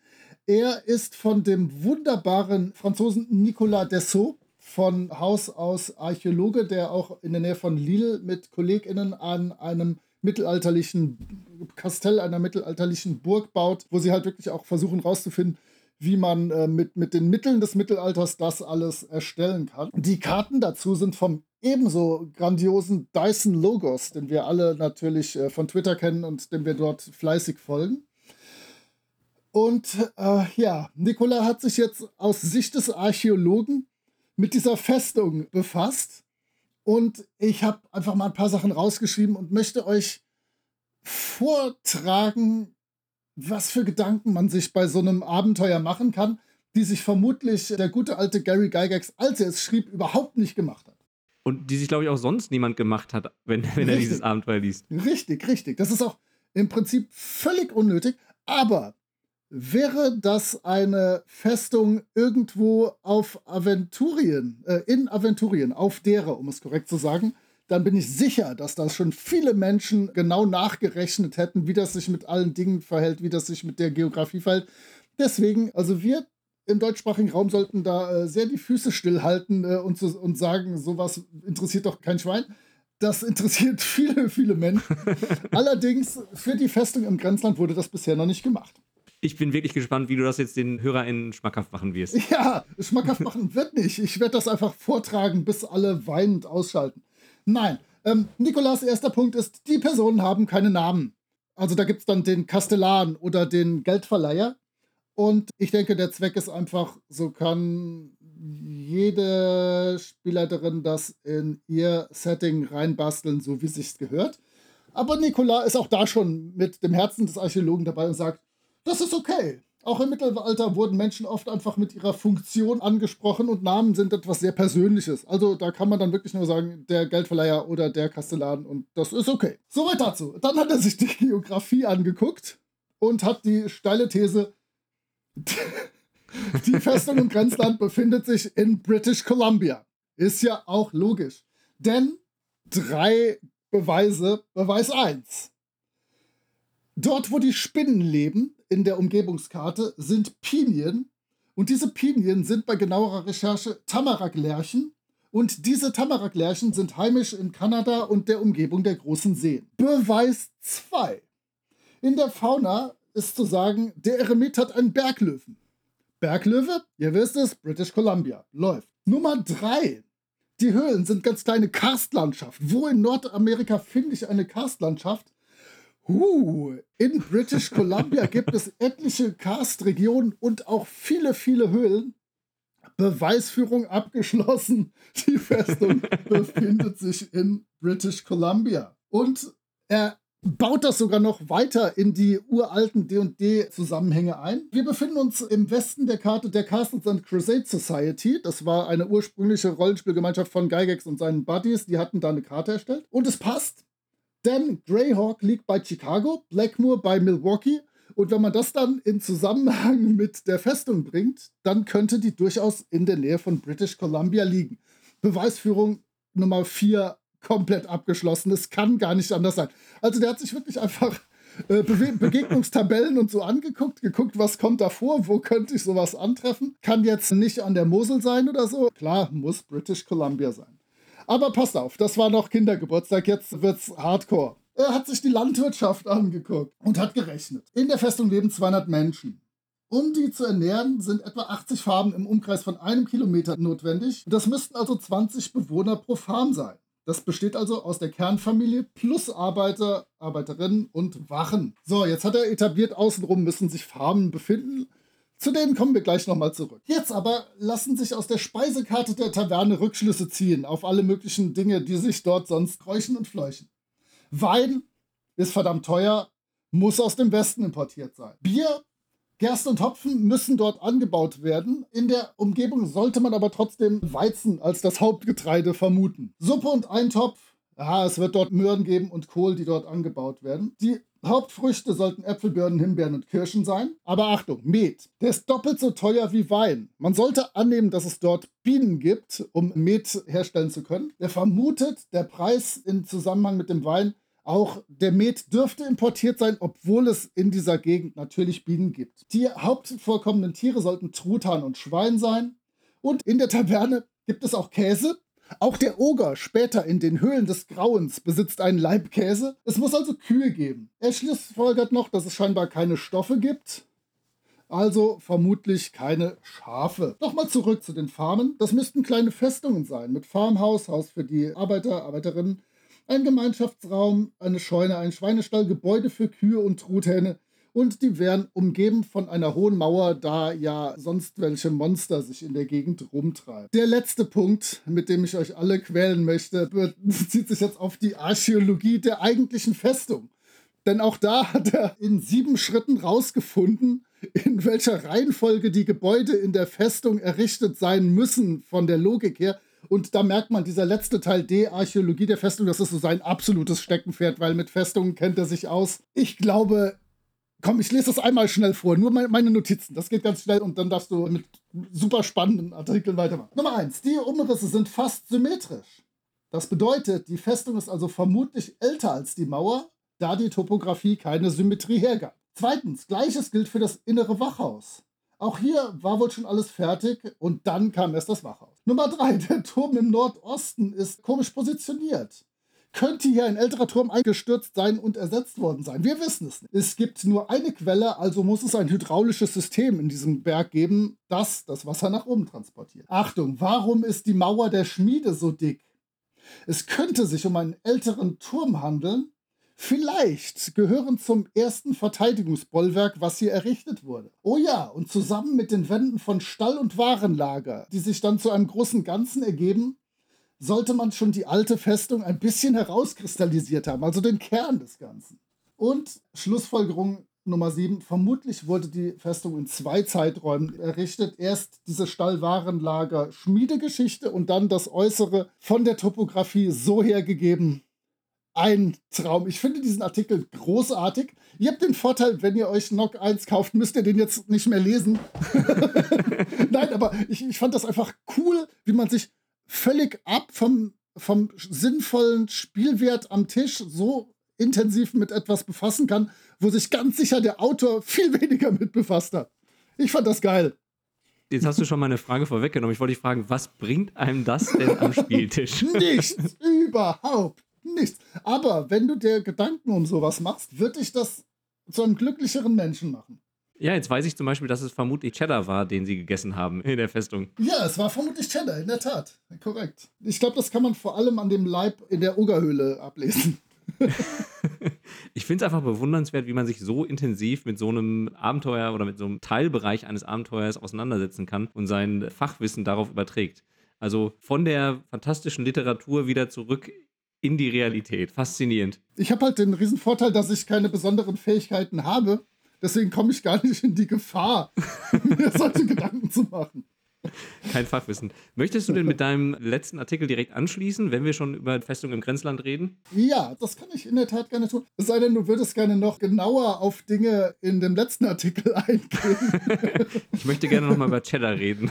Er ist von dem wunderbaren Franzosen Nicolas Dessau von Haus aus Archäologe, der auch in der Nähe von Lille mit KollegInnen an einem mittelalterlichen Kastell, einer mittelalterlichen Burg baut, wo sie halt wirklich auch versuchen rauszufinden, wie man äh, mit, mit den Mitteln des Mittelalters das alles erstellen kann. Die Karten dazu sind vom ebenso grandiosen Dyson Logos, den wir alle natürlich äh, von Twitter kennen und dem wir dort fleißig folgen. Und äh, ja, Nikola hat sich jetzt aus Sicht des Archäologen mit dieser Festung befasst. Und ich habe einfach mal ein paar Sachen rausgeschrieben und möchte euch vortragen, was für Gedanken man sich bei so einem Abenteuer machen kann, die sich vermutlich der gute alte Gary Gygax, als er es schrieb, überhaupt nicht gemacht hat. Und die sich, glaube ich, auch sonst niemand gemacht hat, wenn, wenn er dieses Abenteuer liest. Richtig, richtig. Das ist auch im Prinzip völlig unnötig. Aber wäre das eine Festung irgendwo auf Aventurien, äh, in Aventurien, auf derer, um es korrekt zu sagen, dann bin ich sicher, dass das schon viele Menschen genau nachgerechnet hätten, wie das sich mit allen Dingen verhält, wie das sich mit der Geografie verhält. Deswegen, also wir im deutschsprachigen Raum sollten da äh, sehr die Füße stillhalten äh, und, und sagen, sowas interessiert doch kein Schwein. Das interessiert viele, viele Menschen. Allerdings für die Festung im Grenzland wurde das bisher noch nicht gemacht. Ich bin wirklich gespannt, wie du das jetzt den HörerInnen schmackhaft machen wirst. Ja, schmackhaft machen wird nicht. Ich werde das einfach vortragen, bis alle weinend ausschalten. Nein. Ähm, Nikolas erster Punkt ist, die Personen haben keine Namen. Also da gibt es dann den Kastellan oder den Geldverleiher. Und ich denke, der Zweck ist einfach, so kann jede Spielerin das in ihr Setting reinbasteln, so wie sich's gehört. Aber Nikola ist auch da schon mit dem Herzen des Archäologen dabei und sagt, das ist okay. Auch im Mittelalter wurden Menschen oft einfach mit ihrer Funktion angesprochen und Namen sind etwas sehr Persönliches. Also da kann man dann wirklich nur sagen, der Geldverleiher oder der Kastellan und das ist okay. Soweit dazu. Dann hat er sich die Geografie angeguckt und hat die steile These, die Festung im Grenzland befindet sich in British Columbia. Ist ja auch logisch. Denn drei Beweise. Beweis 1. Dort, wo die Spinnen leben, in der Umgebungskarte, sind Pinien. Und diese Pinien sind bei genauerer Recherche Tamarack-Lärchen. Und diese Tamarack-Lärchen sind heimisch in Kanada und der Umgebung der großen Seen. Beweis 2. In der Fauna ist zu sagen, der Eremit hat einen Berglöwen. Berglöwe, ihr wisst es, British Columbia. Läuft. Nummer 3. Die Höhlen sind ganz kleine Karstlandschaften. Wo in Nordamerika finde ich eine Karstlandschaft? Uh, in British Columbia gibt es etliche Karstregionen und auch viele, viele Höhlen. Beweisführung abgeschlossen. Die Festung befindet sich in British Columbia. Und er baut das sogar noch weiter in die uralten D&D-Zusammenhänge ein. Wir befinden uns im Westen der Karte der Castles and Crusade Society. Das war eine ursprüngliche Rollenspielgemeinschaft von Gygax und seinen Buddies. Die hatten da eine Karte erstellt. Und es passt, denn Greyhawk liegt bei Chicago, Blackmoor bei Milwaukee. Und wenn man das dann in Zusammenhang mit der Festung bringt, dann könnte die durchaus in der Nähe von British Columbia liegen. Beweisführung Nummer 4 komplett abgeschlossen. Es kann gar nicht anders sein. Also der hat sich wirklich einfach äh, Be Begegnungstabellen und so angeguckt, geguckt, was kommt da vor, wo könnte ich sowas antreffen. Kann jetzt nicht an der Mosel sein oder so. Klar, muss British Columbia sein. Aber passt auf, das war noch Kindergeburtstag, jetzt wird's Hardcore. Er hat sich die Landwirtschaft angeguckt und hat gerechnet. In der Festung leben 200 Menschen. Um die zu ernähren, sind etwa 80 Farben im Umkreis von einem Kilometer notwendig. Das müssten also 20 Bewohner pro Farm sein. Das besteht also aus der Kernfamilie plus Arbeiter, Arbeiterinnen und Wachen. So, jetzt hat er etabliert, außenrum müssen sich Farmen befinden. Zu denen kommen wir gleich nochmal zurück. Jetzt aber lassen sich aus der Speisekarte der Taverne Rückschlüsse ziehen auf alle möglichen Dinge, die sich dort sonst kräuchen und fleuchen. Wein ist verdammt teuer, muss aus dem Westen importiert sein. Bier, Gerste und Hopfen müssen dort angebaut werden. In der Umgebung sollte man aber trotzdem Weizen als das Hauptgetreide vermuten. Suppe und Eintopf Ja, es wird dort Möhren geben und Kohl, die dort angebaut werden. Die Hauptfrüchte sollten Äpfel, Birnen, Himbeeren und Kirschen sein. Aber Achtung, Met. Der ist doppelt so teuer wie Wein. Man sollte annehmen, dass es dort Bienen gibt, um Met herstellen zu können. Der vermutet, der Preis im Zusammenhang mit dem Wein, auch der Met dürfte importiert sein, obwohl es in dieser Gegend natürlich Bienen gibt. Die hauptvorkommenden Tiere sollten Truthahn und Schwein sein. Und in der Taverne gibt es auch Käse, auch der Oger später in den Höhlen des Grauens besitzt einen Leibkäse. Es muss also Kühe geben. Er schlussfolgert noch, dass es scheinbar keine Stoffe gibt. Also vermutlich keine Schafe. Nochmal zurück zu den Farmen. Das müssten kleine Festungen sein mit Farmhaus, Haus für die Arbeiter, Arbeiterinnen, ein Gemeinschaftsraum, eine Scheune, ein Schweinestall, Gebäude für Kühe und Truthähne, und die wären umgeben von einer hohen Mauer, da ja sonst welche Monster sich in der Gegend rumtreiben. Der letzte Punkt, mit dem ich euch alle quälen möchte, bezieht sich jetzt auf die Archäologie der eigentlichen Festung. Denn auch da hat er in sieben Schritten rausgefunden, in welcher Reihenfolge die Gebäude in der Festung errichtet sein müssen, von der Logik her. Und da merkt man, dieser letzte Teil D, Archäologie der Festung, das ist so sein absolutes Steckenpferd, weil mit Festungen kennt er sich aus. Ich glaube, Komm, ich lese das einmal schnell vor. Nur meine Notizen. Das geht ganz schnell und dann darfst du mit super spannenden Artikeln weitermachen. Nummer eins: Die Umrisse sind fast symmetrisch. Das bedeutet, die Festung ist also vermutlich älter als die Mauer, da die Topografie keine Symmetrie hergab. Zweitens: Gleiches gilt für das innere Wachhaus. Auch hier war wohl schon alles fertig und dann kam erst das Wachhaus. Nummer drei: Der Turm im Nordosten ist komisch positioniert könnte hier ein älterer Turm eingestürzt sein und ersetzt worden sein. Wir wissen es nicht. Es gibt nur eine Quelle, also muss es ein hydraulisches System in diesem Berg geben, das das Wasser nach oben transportiert. Achtung, warum ist die Mauer der Schmiede so dick? Es könnte sich um einen älteren Turm handeln. Vielleicht gehören zum ersten Verteidigungsbollwerk, was hier errichtet wurde. Oh ja, und zusammen mit den Wänden von Stall und Warenlager, die sich dann zu einem großen Ganzen ergeben, sollte man schon die alte Festung ein bisschen herauskristallisiert haben, also den Kern des Ganzen. Und Schlussfolgerung Nummer 7, vermutlich wurde die Festung in zwei Zeiträumen errichtet. Erst diese Stallwarenlager Schmiedegeschichte und dann das Äußere von der Topografie so hergegeben. Ein Traum. Ich finde diesen Artikel großartig. Ihr habt den Vorteil, wenn ihr euch Nock 1 kauft, müsst ihr den jetzt nicht mehr lesen. Nein, aber ich, ich fand das einfach cool, wie man sich völlig ab vom, vom sinnvollen Spielwert am Tisch so intensiv mit etwas befassen kann, wo sich ganz sicher der Autor viel weniger mit befasst hat. Ich fand das geil. Jetzt hast du schon meine Frage vorweggenommen. Ich wollte dich fragen, was bringt einem das denn am Spieltisch? nichts, überhaupt nichts. Aber wenn du dir Gedanken um sowas machst, wird dich das zu einem glücklicheren Menschen machen. Ja, jetzt weiß ich zum Beispiel, dass es vermutlich Cheddar war, den sie gegessen haben in der Festung. Ja, es war vermutlich Cheddar, in der Tat. Korrekt. Ich glaube, das kann man vor allem an dem Leib in der Ogerhöhle ablesen. ich finde es einfach bewundernswert, wie man sich so intensiv mit so einem Abenteuer oder mit so einem Teilbereich eines Abenteuers auseinandersetzen kann und sein Fachwissen darauf überträgt. Also von der fantastischen Literatur wieder zurück in die Realität. Faszinierend. Ich habe halt den Vorteil, dass ich keine besonderen Fähigkeiten habe Deswegen komme ich gar nicht in die Gefahr, mir solche Gedanken zu machen. Kein Fachwissen. Möchtest du denn mit deinem letzten Artikel direkt anschließen, wenn wir schon über Festung im Grenzland reden? Ja, das kann ich in der Tat gerne tun. Es sei denn, du würdest gerne noch genauer auf Dinge in dem letzten Artikel eingehen. ich möchte gerne noch mal über Cheddar reden.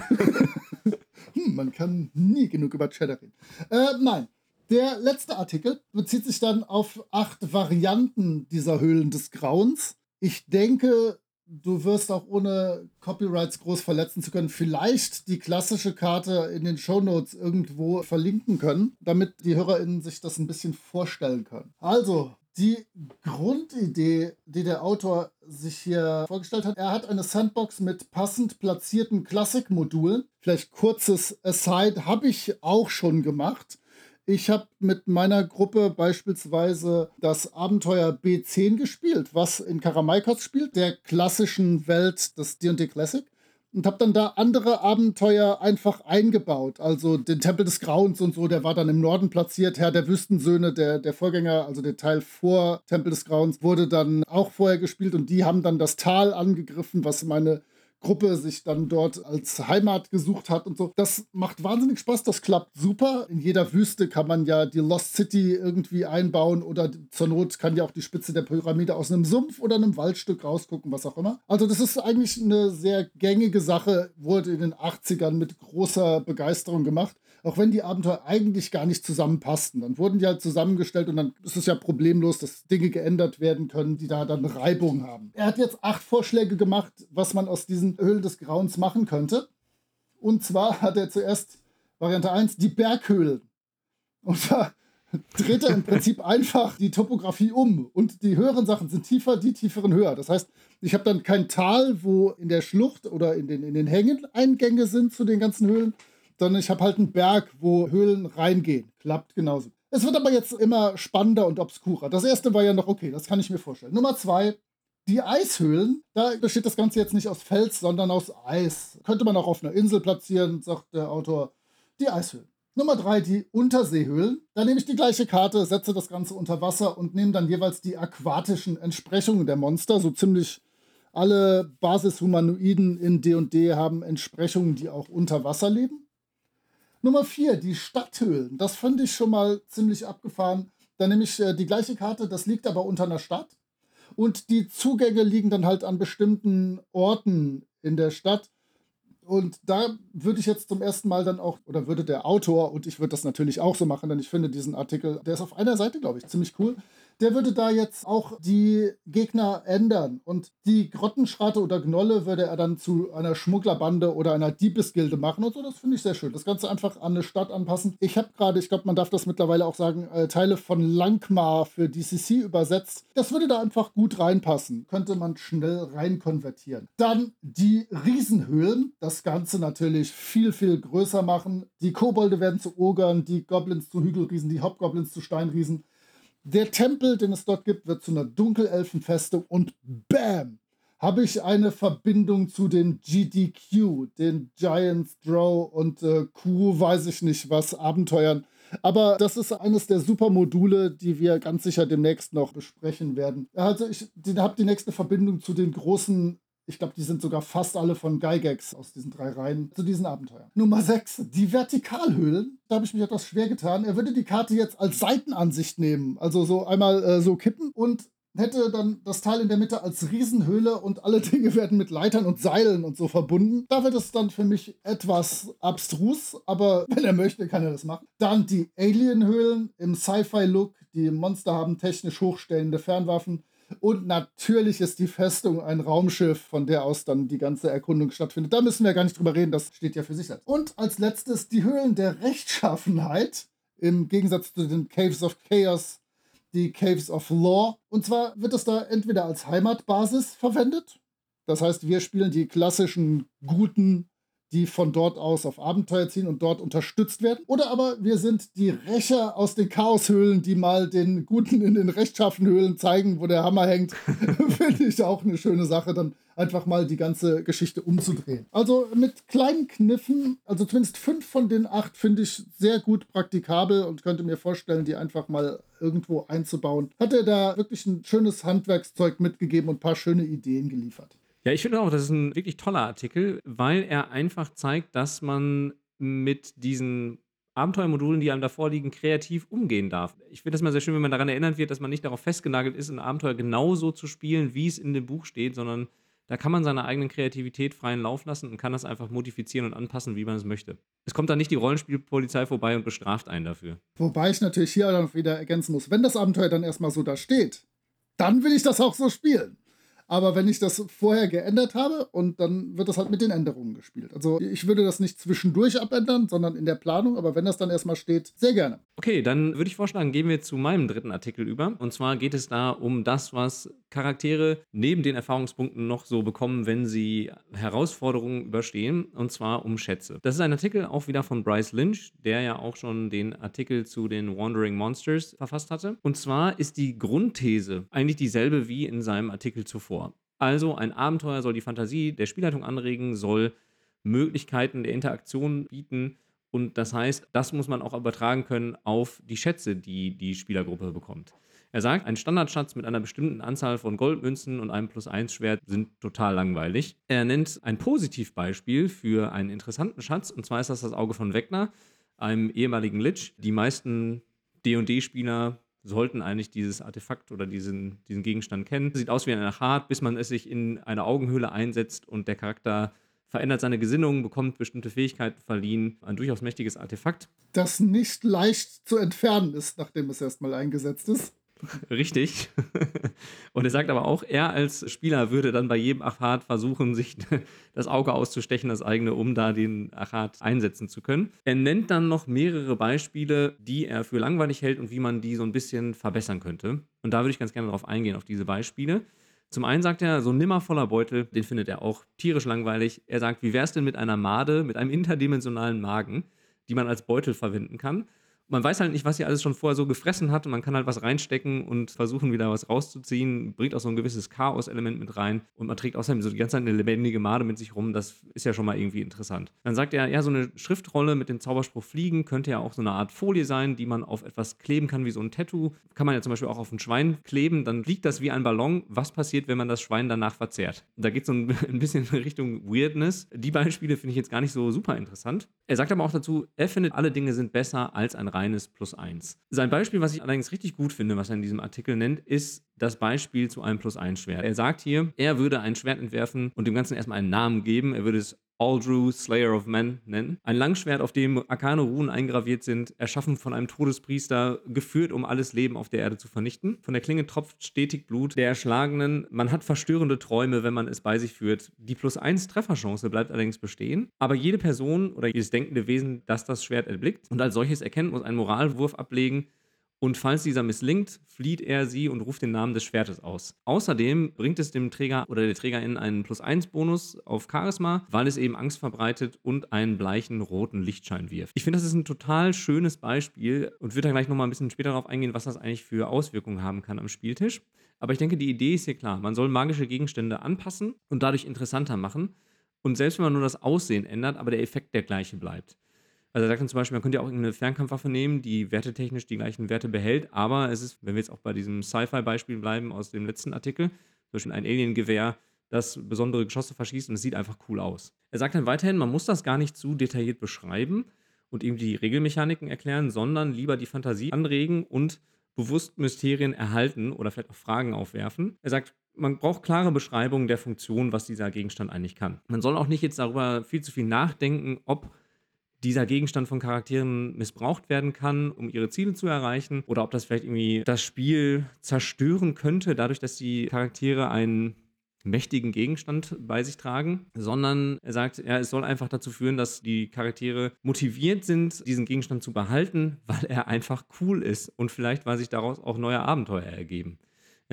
Hm, man kann nie genug über Cheddar reden. Äh, nein. Der letzte Artikel bezieht sich dann auf acht Varianten dieser Höhlen des Grauens ich denke, du wirst auch ohne Copyrights groß verletzen zu können, vielleicht die klassische Karte in den Show Notes irgendwo verlinken können, damit die HörerInnen sich das ein bisschen vorstellen können. Also, die Grundidee, die der Autor sich hier vorgestellt hat, er hat eine Sandbox mit passend platzierten Klassikmodulen. Vielleicht kurzes Aside habe ich auch schon gemacht. Ich habe mit meiner Gruppe beispielsweise das Abenteuer B10 gespielt, was in Karamaikos spielt, der klassischen Welt des D&D Classic. Und habe dann da andere Abenteuer einfach eingebaut. Also den Tempel des Grauens und so, der war dann im Norden platziert. Herr der Wüstensöhne, der, der Vorgänger, also der Teil vor Tempel des Grauens, wurde dann auch vorher gespielt. Und die haben dann das Tal angegriffen, was meine Gruppe sich dann dort als Heimat gesucht hat und so. Das macht wahnsinnig Spaß, das klappt super. In jeder Wüste kann man ja die Lost City irgendwie einbauen oder zur Not kann ja auch die Spitze der Pyramide aus einem Sumpf oder einem Waldstück rausgucken, was auch immer. Also das ist eigentlich eine sehr gängige Sache, wurde in den 80ern mit großer Begeisterung gemacht auch wenn die Abenteuer eigentlich gar nicht zusammenpassten. Dann wurden die halt zusammengestellt und dann ist es ja problemlos, dass Dinge geändert werden können, die da dann Reibung haben. Er hat jetzt acht Vorschläge gemacht, was man aus diesen Höhlen des Grauens machen könnte. Und zwar hat er zuerst Variante 1 die Berghöhlen. Und da dreht er im Prinzip einfach die Topografie um. Und die höheren Sachen sind tiefer, die tieferen höher. Das heißt, ich habe dann kein Tal, wo in der Schlucht oder in den, in den Hängen Eingänge sind zu den ganzen Höhlen, sondern ich habe halt einen Berg, wo Höhlen reingehen. Klappt genauso. Es wird aber jetzt immer spannender und obskurer. Das erste war ja noch okay, das kann ich mir vorstellen. Nummer zwei, die Eishöhlen. Da besteht das Ganze jetzt nicht aus Fels, sondern aus Eis. Könnte man auch auf einer Insel platzieren, sagt der Autor. Die Eishöhlen. Nummer drei, die Unterseehöhlen. Da nehme ich die gleiche Karte, setze das Ganze unter Wasser und nehme dann jeweils die aquatischen Entsprechungen der Monster. So ziemlich alle Basishumanoiden in D&D haben Entsprechungen, die auch unter Wasser leben. Nummer vier, die Stadthöhlen. Das fand ich schon mal ziemlich abgefahren. Da nehme ich äh, die gleiche Karte, das liegt aber unter einer Stadt. Und die Zugänge liegen dann halt an bestimmten Orten in der Stadt. Und da würde ich jetzt zum ersten Mal dann auch, oder würde der Autor, und ich würde das natürlich auch so machen, denn ich finde diesen Artikel, der ist auf einer Seite, glaube ich, ziemlich cool der würde da jetzt auch die Gegner ändern. Und die Grottenschrate oder Gnolle würde er dann zu einer Schmugglerbande oder einer Diebesgilde machen und so. Das finde ich sehr schön. Das Ganze einfach an eine Stadt anpassen. Ich habe gerade, ich glaube, man darf das mittlerweile auch sagen, äh, Teile von Langmar für DCC übersetzt. Das würde da einfach gut reinpassen. Könnte man schnell rein konvertieren. Dann die Riesenhöhlen. Das Ganze natürlich viel, viel größer machen. Die Kobolde werden zu Ogern, die Goblins zu Hügelriesen, die Hauptgoblins zu Steinriesen. Der Tempel, den es dort gibt, wird zu einer Dunkelelfenfestung und bam, habe ich eine Verbindung zu den GDQ, den Giants Draw und äh, Q, weiß ich nicht was, Abenteuern. Aber das ist eines der Supermodule, die wir ganz sicher demnächst noch besprechen werden. Also ich habe die nächste Verbindung zu den großen ich glaube, die sind sogar fast alle von Gygax aus diesen drei Reihen zu diesen Abenteuern. Nummer 6, die Vertikalhöhlen. Da habe ich mich etwas schwer getan. Er würde die Karte jetzt als Seitenansicht nehmen. Also so einmal äh, so kippen und hätte dann das Teil in der Mitte als Riesenhöhle und alle Dinge werden mit Leitern und Seilen und so verbunden. Da wird es dann für mich etwas abstrus, aber wenn er möchte, kann er das machen. Dann die Alienhöhlen im Sci-Fi-Look. Die Monster haben technisch hochstellende Fernwaffen. Und natürlich ist die Festung ein Raumschiff, von der aus dann die ganze Erkundung stattfindet. Da müssen wir gar nicht drüber reden, das steht ja für sich selbst. Und als letztes die Höhlen der Rechtschaffenheit, im Gegensatz zu den Caves of Chaos, die Caves of Law. Und zwar wird es da entweder als Heimatbasis verwendet, das heißt, wir spielen die klassischen guten die von dort aus auf Abenteuer ziehen und dort unterstützt werden. Oder aber wir sind die Rächer aus den Chaoshöhlen, die mal den Guten in den rechtschaffenen Höhlen zeigen, wo der Hammer hängt. Finde ich auch eine schöne Sache, dann einfach mal die ganze Geschichte umzudrehen. Also mit kleinen Kniffen, also zumindest fünf von den acht finde ich sehr gut praktikabel und könnte mir vorstellen, die einfach mal irgendwo einzubauen. Hat er da wirklich ein schönes Handwerkszeug mitgegeben und ein paar schöne Ideen geliefert. Ja, ich finde auch, das ist ein wirklich toller Artikel, weil er einfach zeigt, dass man mit diesen Abenteuermodulen, die einem davor liegen, kreativ umgehen darf. Ich finde das mal sehr schön, wenn man daran erinnert wird, dass man nicht darauf festgenagelt ist, ein Abenteuer genauso zu spielen, wie es in dem Buch steht, sondern da kann man seine eigenen Kreativität freien Lauf lassen und kann das einfach modifizieren und anpassen, wie man es möchte. Es kommt dann nicht die Rollenspielpolizei vorbei und bestraft einen dafür. Wobei ich natürlich hier dann wieder ergänzen muss, wenn das Abenteuer dann erstmal so da steht, dann will ich das auch so spielen. Aber wenn ich das vorher geändert habe und dann wird das halt mit den Änderungen gespielt. Also ich würde das nicht zwischendurch abändern, sondern in der Planung. Aber wenn das dann erstmal steht, sehr gerne. Okay, dann würde ich vorschlagen, gehen wir zu meinem dritten Artikel über. Und zwar geht es da um das, was Charaktere neben den Erfahrungspunkten noch so bekommen, wenn sie Herausforderungen überstehen. Und zwar um Schätze. Das ist ein Artikel auch wieder von Bryce Lynch, der ja auch schon den Artikel zu den Wandering Monsters verfasst hatte. Und zwar ist die Grundthese eigentlich dieselbe wie in seinem Artikel zuvor vor. Also ein Abenteuer soll die Fantasie der Spielleitung anregen, soll Möglichkeiten der Interaktion bieten und das heißt, das muss man auch übertragen können auf die Schätze, die die Spielergruppe bekommt. Er sagt, ein Standardschatz mit einer bestimmten Anzahl von Goldmünzen und einem Plus-1-Schwert sind total langweilig. Er nennt ein Positivbeispiel für einen interessanten Schatz, und zwar ist das das Auge von Wegner, einem ehemaligen Lich. Die meisten D&D-Spieler sollten eigentlich dieses Artefakt oder diesen, diesen Gegenstand kennen. Sieht aus wie ein Achat, bis man es sich in eine Augenhöhle einsetzt und der Charakter verändert seine Gesinnung, bekommt bestimmte Fähigkeiten verliehen. Ein durchaus mächtiges Artefakt. Das nicht leicht zu entfernen ist, nachdem es erstmal eingesetzt ist. Richtig. Und er sagt aber auch, er als Spieler würde dann bei jedem Achat versuchen, sich das Auge auszustechen, das eigene, um da den Achat einsetzen zu können. Er nennt dann noch mehrere Beispiele, die er für langweilig hält und wie man die so ein bisschen verbessern könnte. Und da würde ich ganz gerne darauf eingehen, auf diese Beispiele. Zum einen sagt er, so ein nimmervoller Beutel, den findet er auch tierisch langweilig. Er sagt, wie wäre es denn mit einer Made, mit einem interdimensionalen Magen, die man als Beutel verwenden kann? Man weiß halt nicht, was sie alles schon vorher so gefressen hat. Man kann halt was reinstecken und versuchen, wieder was rauszuziehen. Bringt auch so ein gewisses Chaos-Element mit rein. Und man trägt außerdem so die ganze Zeit eine lebendige Made mit sich rum. Das ist ja schon mal irgendwie interessant. Dann sagt er, ja, so eine Schriftrolle mit dem Zauberspruch Fliegen könnte ja auch so eine Art Folie sein, die man auf etwas kleben kann, wie so ein Tattoo. Kann man ja zum Beispiel auch auf ein Schwein kleben. Dann fliegt das wie ein Ballon. Was passiert, wenn man das Schwein danach verzehrt? Da geht es so ein, bisschen in Richtung Weirdness. Die Beispiele finde ich jetzt gar nicht so super interessant. Er sagt aber auch dazu, er findet, alle Dinge sind besser als ein reines Plus 1. Sein Beispiel, was ich allerdings richtig gut finde, was er in diesem Artikel nennt, ist das Beispiel zu einem Plus 1 Schwert. Er sagt hier, er würde ein Schwert entwerfen und dem Ganzen erstmal einen Namen geben. Er würde es Aldru, Slayer of Men nennen. Ein Langschwert, auf dem arkane Runen eingraviert sind, erschaffen von einem Todespriester, geführt, um alles Leben auf der Erde zu vernichten. Von der Klinge tropft stetig Blut der Erschlagenen. Man hat verstörende Träume, wenn man es bei sich führt. Die plus 1 Trefferchance bleibt allerdings bestehen. Aber jede Person oder jedes denkende Wesen, das das Schwert erblickt und als solches erkennt, muss einen Moralwurf ablegen, und falls dieser misslingt, flieht er sie und ruft den Namen des Schwertes aus. Außerdem bringt es dem Träger oder der Trägerin einen Plus-1-Bonus auf Charisma, weil es eben Angst verbreitet und einen bleichen roten Lichtschein wirft. Ich finde, das ist ein total schönes Beispiel und würde da gleich nochmal ein bisschen später darauf eingehen, was das eigentlich für Auswirkungen haben kann am Spieltisch. Aber ich denke, die Idee ist hier klar. Man soll magische Gegenstände anpassen und dadurch interessanter machen. Und selbst wenn man nur das Aussehen ändert, aber der Effekt der gleiche bleibt. Also er sagt dann zum Beispiel, man könnte ja auch irgendeine Fernkampfwaffe nehmen, die wertetechnisch die gleichen Werte behält, aber es ist, wenn wir jetzt auch bei diesem Sci-Fi-Beispiel bleiben aus dem letzten Artikel, zum Beispiel ein Alien-Gewehr, das besondere Geschosse verschießt und es sieht einfach cool aus. Er sagt dann weiterhin, man muss das gar nicht zu detailliert beschreiben und ihm die Regelmechaniken erklären, sondern lieber die Fantasie anregen und bewusst Mysterien erhalten oder vielleicht auch Fragen aufwerfen. Er sagt, man braucht klare Beschreibungen der Funktion, was dieser Gegenstand eigentlich kann. Man soll auch nicht jetzt darüber viel zu viel nachdenken, ob dieser Gegenstand von Charakteren missbraucht werden kann, um ihre Ziele zu erreichen, oder ob das vielleicht irgendwie das Spiel zerstören könnte, dadurch, dass die Charaktere einen mächtigen Gegenstand bei sich tragen, sondern er sagt, ja, es soll einfach dazu führen, dass die Charaktere motiviert sind, diesen Gegenstand zu behalten, weil er einfach cool ist. Und vielleicht, weil sich daraus auch neue Abenteuer ergeben.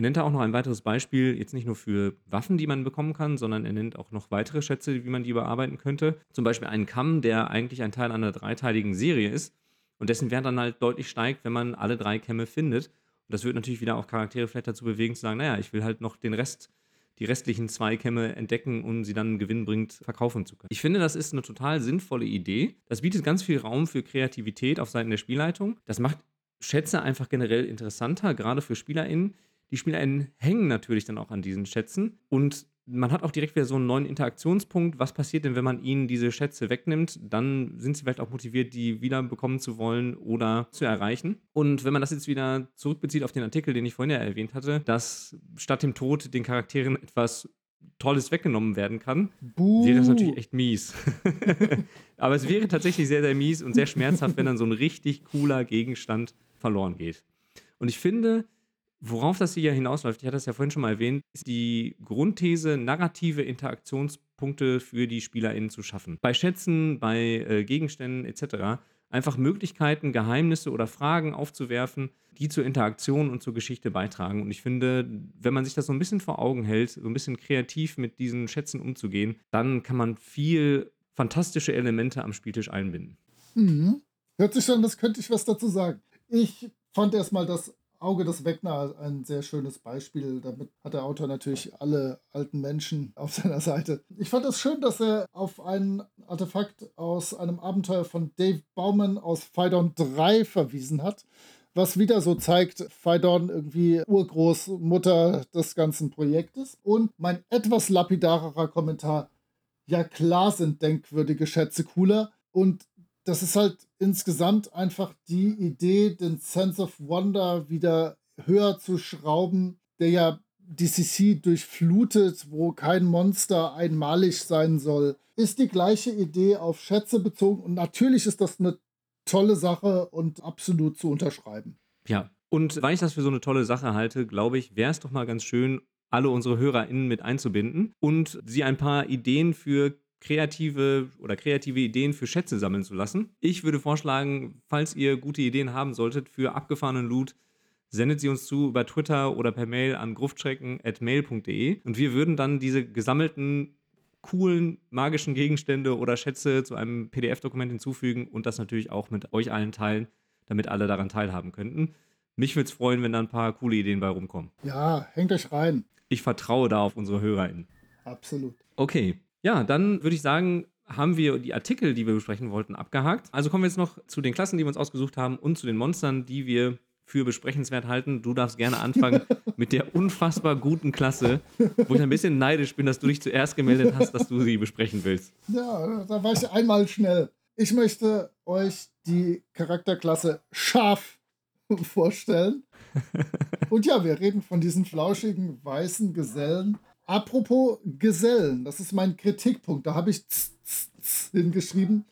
Er nennt da auch noch ein weiteres Beispiel, jetzt nicht nur für Waffen, die man bekommen kann, sondern er nennt auch noch weitere Schätze, wie man die bearbeiten könnte. Zum Beispiel einen Kamm, der eigentlich ein Teil einer dreiteiligen Serie ist und dessen Wert dann halt deutlich steigt, wenn man alle drei Kämme findet. Und das wird natürlich wieder auch Charaktere vielleicht dazu bewegen, zu sagen, naja, ich will halt noch den Rest die restlichen zwei Kämme entdecken und sie dann gewinnbringend verkaufen zu können. Ich finde, das ist eine total sinnvolle Idee. Das bietet ganz viel Raum für Kreativität auf Seiten der Spielleitung. Das macht Schätze einfach generell interessanter, gerade für SpielerInnen, die SpielerInnen hängen natürlich dann auch an diesen Schätzen und man hat auch direkt wieder so einen neuen Interaktionspunkt. Was passiert denn, wenn man ihnen diese Schätze wegnimmt? Dann sind sie vielleicht auch motiviert, die wieder bekommen zu wollen oder zu erreichen. Und wenn man das jetzt wieder zurückbezieht auf den Artikel, den ich vorhin ja erwähnt hatte, dass statt dem Tod den Charakteren etwas Tolles weggenommen werden kann, Buh. wäre das natürlich echt mies. Aber es wäre tatsächlich sehr, sehr mies und sehr schmerzhaft, wenn dann so ein richtig cooler Gegenstand verloren geht. Und ich finde, Worauf das hier hinausläuft, ich hatte das ja vorhin schon mal erwähnt, ist die Grundthese, narrative Interaktionspunkte für die SpielerInnen zu schaffen. Bei Schätzen, bei äh, Gegenständen etc. Einfach Möglichkeiten, Geheimnisse oder Fragen aufzuwerfen, die zur Interaktion und zur Geschichte beitragen. Und ich finde, wenn man sich das so ein bisschen vor Augen hält, so ein bisschen kreativ mit diesen Schätzen umzugehen, dann kann man viel fantastische Elemente am Spieltisch einbinden. Mhm. Hört sich schon, das könnte ich was dazu sagen. Ich fand erstmal das Auge des Wegner ein sehr schönes Beispiel. Damit hat der Autor natürlich alle alten Menschen auf seiner Seite. Ich fand es schön, dass er auf ein Artefakt aus einem Abenteuer von Dave Bauman aus Phaidon 3 verwiesen hat. was wieder so zeigt, Phaidon irgendwie Urgroßmutter des ganzen Projektes. Und mein etwas lapidarerer Kommentar, ja klar sind denkwürdige Schätze cooler. Und das ist halt insgesamt einfach die Idee, den Sense of Wonder wieder höher zu schrauben, der ja DCC durchflutet, wo kein Monster einmalig sein soll, ist die gleiche Idee auf Schätze bezogen. Und natürlich ist das eine tolle Sache und absolut zu unterschreiben. Ja, und weil ich das für so eine tolle Sache halte, glaube ich, wäre es doch mal ganz schön, alle unsere HörerInnen mit einzubinden und sie ein paar Ideen für kreative oder kreative Ideen für Schätze sammeln zu lassen. Ich würde vorschlagen, falls ihr gute Ideen haben solltet für abgefahrenen Loot, sendet sie uns zu über Twitter oder per Mail an gruftschrecken.mail.de und wir würden dann diese gesammelten coolen magischen Gegenstände oder Schätze zu einem PDF-Dokument hinzufügen und das natürlich auch mit euch allen teilen, damit alle daran teilhaben könnten. Mich würde es freuen, wenn da ein paar coole Ideen bei rumkommen. Ja, hängt euch rein. Ich vertraue da auf unsere HörerInnen. Absolut. Okay. Ja, dann würde ich sagen, haben wir die Artikel, die wir besprechen wollten, abgehakt. Also kommen wir jetzt noch zu den Klassen, die wir uns ausgesucht haben und zu den Monstern, die wir für besprechenswert halten. Du darfst gerne anfangen mit der unfassbar guten Klasse, wo ich ein bisschen neidisch bin, dass du dich zuerst gemeldet hast, dass du sie besprechen willst. Ja, da war ich einmal schnell. Ich möchte euch die Charakterklasse Schaf vorstellen. Und ja, wir reden von diesen flauschigen weißen Gesellen. Apropos Gesellen, das ist mein Kritikpunkt. Da habe ich z, z, z hingeschrieben.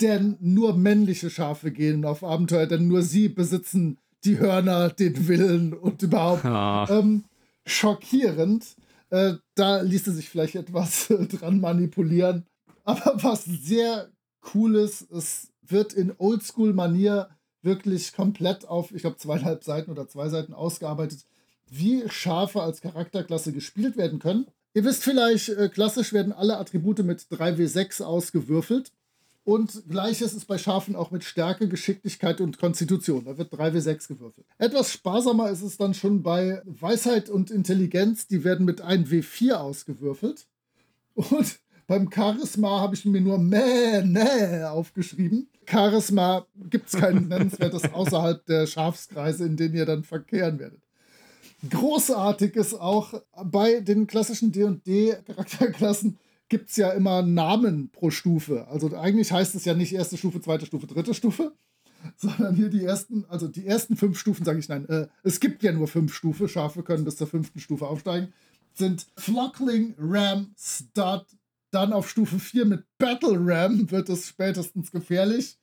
Denn nur männliche Schafe gehen auf Abenteuer, denn nur sie besitzen die Hörner, den Willen und überhaupt. Ah. Ähm, schockierend. Äh, da ließe sich vielleicht etwas äh, dran manipulieren. Aber was sehr cool ist, es wird in Oldschool-Manier wirklich komplett auf, ich glaube, zweieinhalb Seiten oder zwei Seiten ausgearbeitet, wie Schafe als Charakterklasse gespielt werden können. Ihr wisst vielleicht, äh, klassisch werden alle Attribute mit 3W6 ausgewürfelt. Und gleiches ist bei Schafen auch mit Stärke, Geschicklichkeit und Konstitution. Da wird 3W6 gewürfelt. Etwas sparsamer ist es dann schon bei Weisheit und Intelligenz. Die werden mit 1W4 ausgewürfelt. Und beim Charisma habe ich mir nur Mäh, Mäh aufgeschrieben. Charisma gibt es kein nennenswertes außerhalb der Schafskreise, in denen ihr dann verkehren werdet. Großartig ist auch bei den klassischen D&D-Charakterklassen gibt es ja immer Namen pro Stufe. Also eigentlich heißt es ja nicht erste Stufe, zweite Stufe, dritte Stufe, sondern hier die ersten, also die ersten fünf Stufen, sage ich nein, äh, es gibt ja nur fünf Stufen, Schafe können bis zur fünften Stufe aufsteigen, sind Flockling, Ram, Stud, dann auf Stufe 4 mit Battle Ram wird es spätestens gefährlich.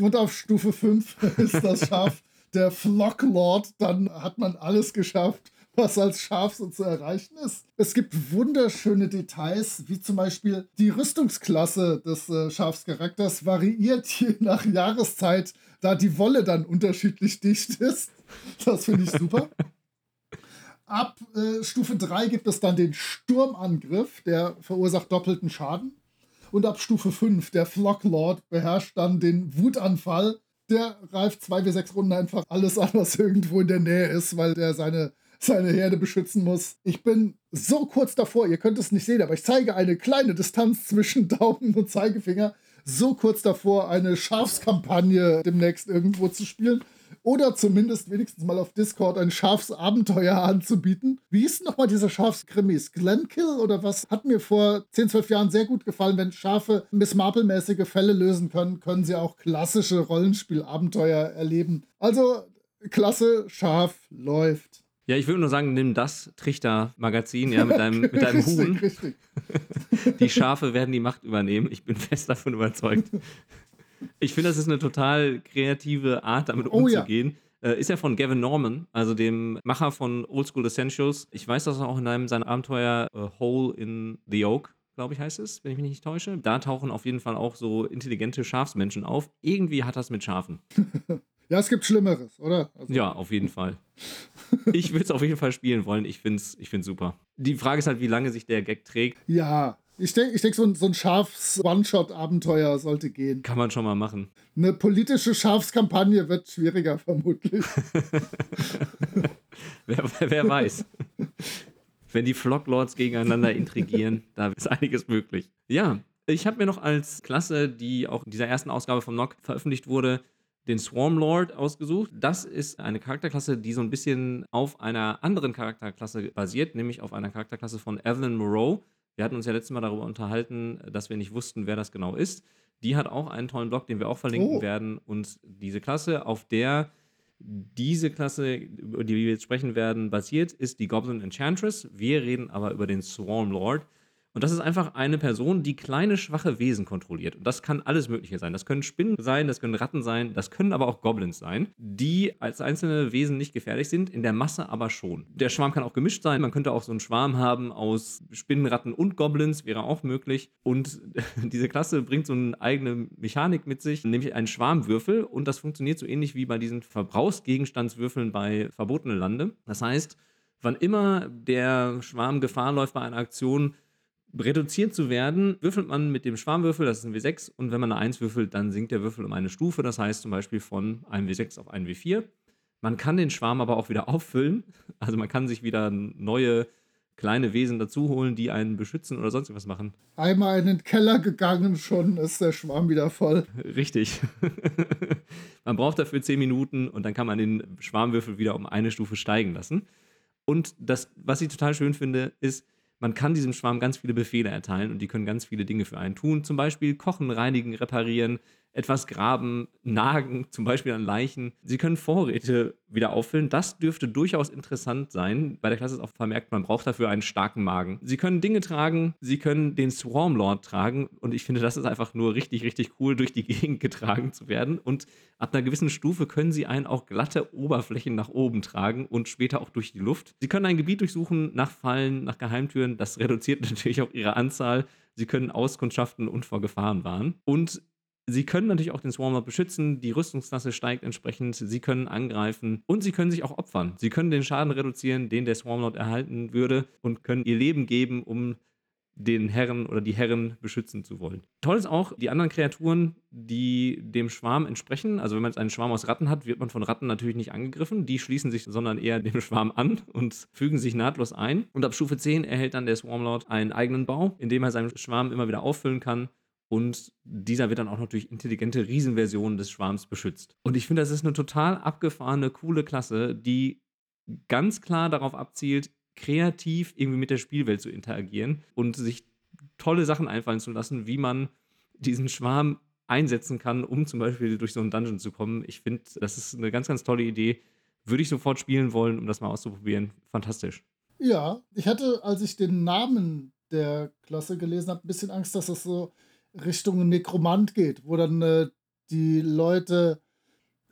Und auf Stufe 5 ist das Schaf der Flocklord. Dann hat man alles geschafft, was als Schaf so zu erreichen ist. Es gibt wunderschöne Details, wie zum Beispiel die Rüstungsklasse des äh, Schafscharakters variiert je nach Jahreszeit, da die Wolle dann unterschiedlich dicht ist. Das finde ich super. Ab äh, Stufe 3 gibt es dann den Sturmangriff, der verursacht doppelten Schaden. Und ab Stufe 5, der Flocklord, beherrscht dann den Wutanfall. Der reift 2W6 Runden einfach alles an, was irgendwo in der Nähe ist, weil der seine, seine Herde beschützen muss. Ich bin so kurz davor, ihr könnt es nicht sehen, aber ich zeige eine kleine Distanz zwischen Daumen und Zeigefinger. So kurz davor, eine Schafskampagne demnächst irgendwo zu spielen oder zumindest wenigstens mal auf Discord ein Schafsabenteuer anzubieten. Wie ist nochmal dieser Schafskrimis? Glenkill oder was? Hat mir vor 10, 12 Jahren sehr gut gefallen. Wenn Schafe Miss Marple-mäßige Fälle lösen können, können sie auch klassische Rollenspielabenteuer erleben. Also, klasse, Schaf läuft. Ja, ich würde nur sagen, nimm das Trichter-Magazin ja, mit deinem, mit deinem richtig, Huhn. Richtig. Die Schafe werden die Macht übernehmen. Ich bin fest davon überzeugt. Ich finde, das ist eine total kreative Art, damit Oh ja. umzugehen. Äh, ist ja von Gavin Norman, also dem Macher von Old School Essentials. Ich weiß, dass er auch in einem seiner Abenteuer äh, Hole in the Oak, glaube ich, heißt es, wenn ich mich nicht täusche. Da tauchen auf jeden Fall auch so intelligente Schafsmenschen auf. Irgendwie hat das mit Schafen. Ja, es gibt Schlimmeres, oder? Also, Ja, auf jeden Fall. Ich würde es auf jeden Fall spielen wollen. Ich finde es ich find's super. Die Frage ist halt, wie lange sich der Gag trägt. Ja, ich denke, ich denk, so ein, so ein Schafs-One-Shot-Abenteuer sollte gehen. Kann man schon mal machen. Eine politische Schafskampagne wird schwieriger, vermutlich. Wer, wer, weiß. Wenn die Flocklords gegeneinander intrigieren, da ist einiges möglich. Ja, ich habe mir noch als Klasse, die auch in dieser ersten Ausgabe vom NOC veröffentlicht wurde, den Swarm Lord ausgesucht. Das ist eine Charakterklasse, die so ein bisschen auf einer anderen Charakterklasse basiert, nämlich auf einer Charakterklasse von Evelyn Moreau. Wir hatten uns ja letztes Mal darüber unterhalten, dass wir nicht wussten, wer das genau ist. Die hat auch einen tollen Blog, den wir auch verlinken oh. werden. Und diese Klasse, auf der diese Klasse, über die wir jetzt sprechen werden, basiert, ist die Goblin Enchantress. Wir reden aber über den Swarm Lord. Und das ist einfach eine Person, die kleine, schwache Wesen kontrolliert. Und das kann alles Mögliche sein. Das können Spinnen sein, das können Ratten sein, das können aber auch Goblins sein, die als einzelne Wesen nicht gefährlich sind, in der Masse aber schon. Der Schwarm kann auch gemischt sein. Man könnte auch so einen Schwarm haben aus Spinnen, Ratten und Goblins, wäre auch möglich. Und diese Klasse bringt so eine eigene Mechanik mit sich, nämlich einen Schwarmwürfel. Und das funktioniert so ähnlich wie bei diesen Verbrauchsgegenstandswürfeln bei Verbotene Lande. Das heißt, wann immer der Schwarm Gefahr läuft bei einer Aktion, reduziert zu werden, würfelt man mit dem Schwarmwürfel, das ist ein W6, und wenn man eine 1 würfelt, dann sinkt der Würfel um eine Stufe, das heißt zum Beispiel von einem W6 auf einen W4. Man kann den Schwarm aber auch wieder auffüllen, also man kann sich wieder neue kleine Wesen dazu holen, die einen beschützen oder sonst was machen. Einmal in den Keller gegangen, schon ist der Schwarm wieder voll. Richtig. man braucht dafür 10 Minuten und dann kann man den Schwarmwürfel wieder um eine Stufe steigen lassen. Und das, was ich total schön finde, ist, man kann diesem Schwarm ganz viele Befehle erteilen und die können ganz viele Dinge für einen tun. Zum Beispiel kochen, reinigen, reparieren, etwas graben, nagen, zum Beispiel an Leichen. Sie können Vorräte wieder auffüllen. Das dürfte durchaus interessant sein. Bei der Klasse ist auch vermerkt, man braucht dafür einen starken Magen. Sie können Dinge tragen, sie können den Swarmlord tragen und ich finde, das ist einfach nur richtig, richtig cool, durch die Gegend getragen zu werden. Und ab einer gewissen Stufe können sie einen auch glatte Oberflächen nach oben tragen und später auch durch die Luft. Sie können ein Gebiet durchsuchen nach Fallen, nach Geheimtüren. Das reduziert natürlich auch ihre Anzahl. Sie können Auskundschaften und vor Gefahren warnen. Und Sie können natürlich auch den Swarmer beschützen, die Rüstungsklasse steigt entsprechend, sie können angreifen und sie können sich auch opfern. Sie können den Schaden reduzieren, den der Swarmlord erhalten würde und können ihr Leben geben, um den Herren oder die Herren beschützen zu wollen. Toll ist auch die anderen Kreaturen, die dem Schwarm entsprechen. Also wenn man jetzt einen Schwarm aus Ratten hat, wird man von Ratten natürlich nicht angegriffen. Die schließen sich, sondern eher dem Schwarm an und fügen sich nahtlos ein. Und ab Stufe 10 erhält dann der Swarmlord einen eigenen Bau, in dem er seinen Schwarm immer wieder auffüllen kann und dieser wird dann auch noch durch intelligente Riesenversionen des Schwarms beschützt. Und ich finde, das ist eine total abgefahrene, coole Klasse, die ganz klar darauf abzielt, kreativ irgendwie mit der Spielwelt zu interagieren und sich tolle Sachen einfallen zu lassen, wie man diesen Schwarm einsetzen kann, um zum Beispiel durch so einen Dungeon zu kommen. Ich finde, das ist eine ganz, ganz tolle Idee. Würde ich sofort spielen wollen, um das mal auszuprobieren. Fantastisch. Ja, ich hatte, als ich den Namen der Klasse gelesen habe, ein bisschen Angst, dass das so Richtung Nekromant geht, wo dann äh, die Leute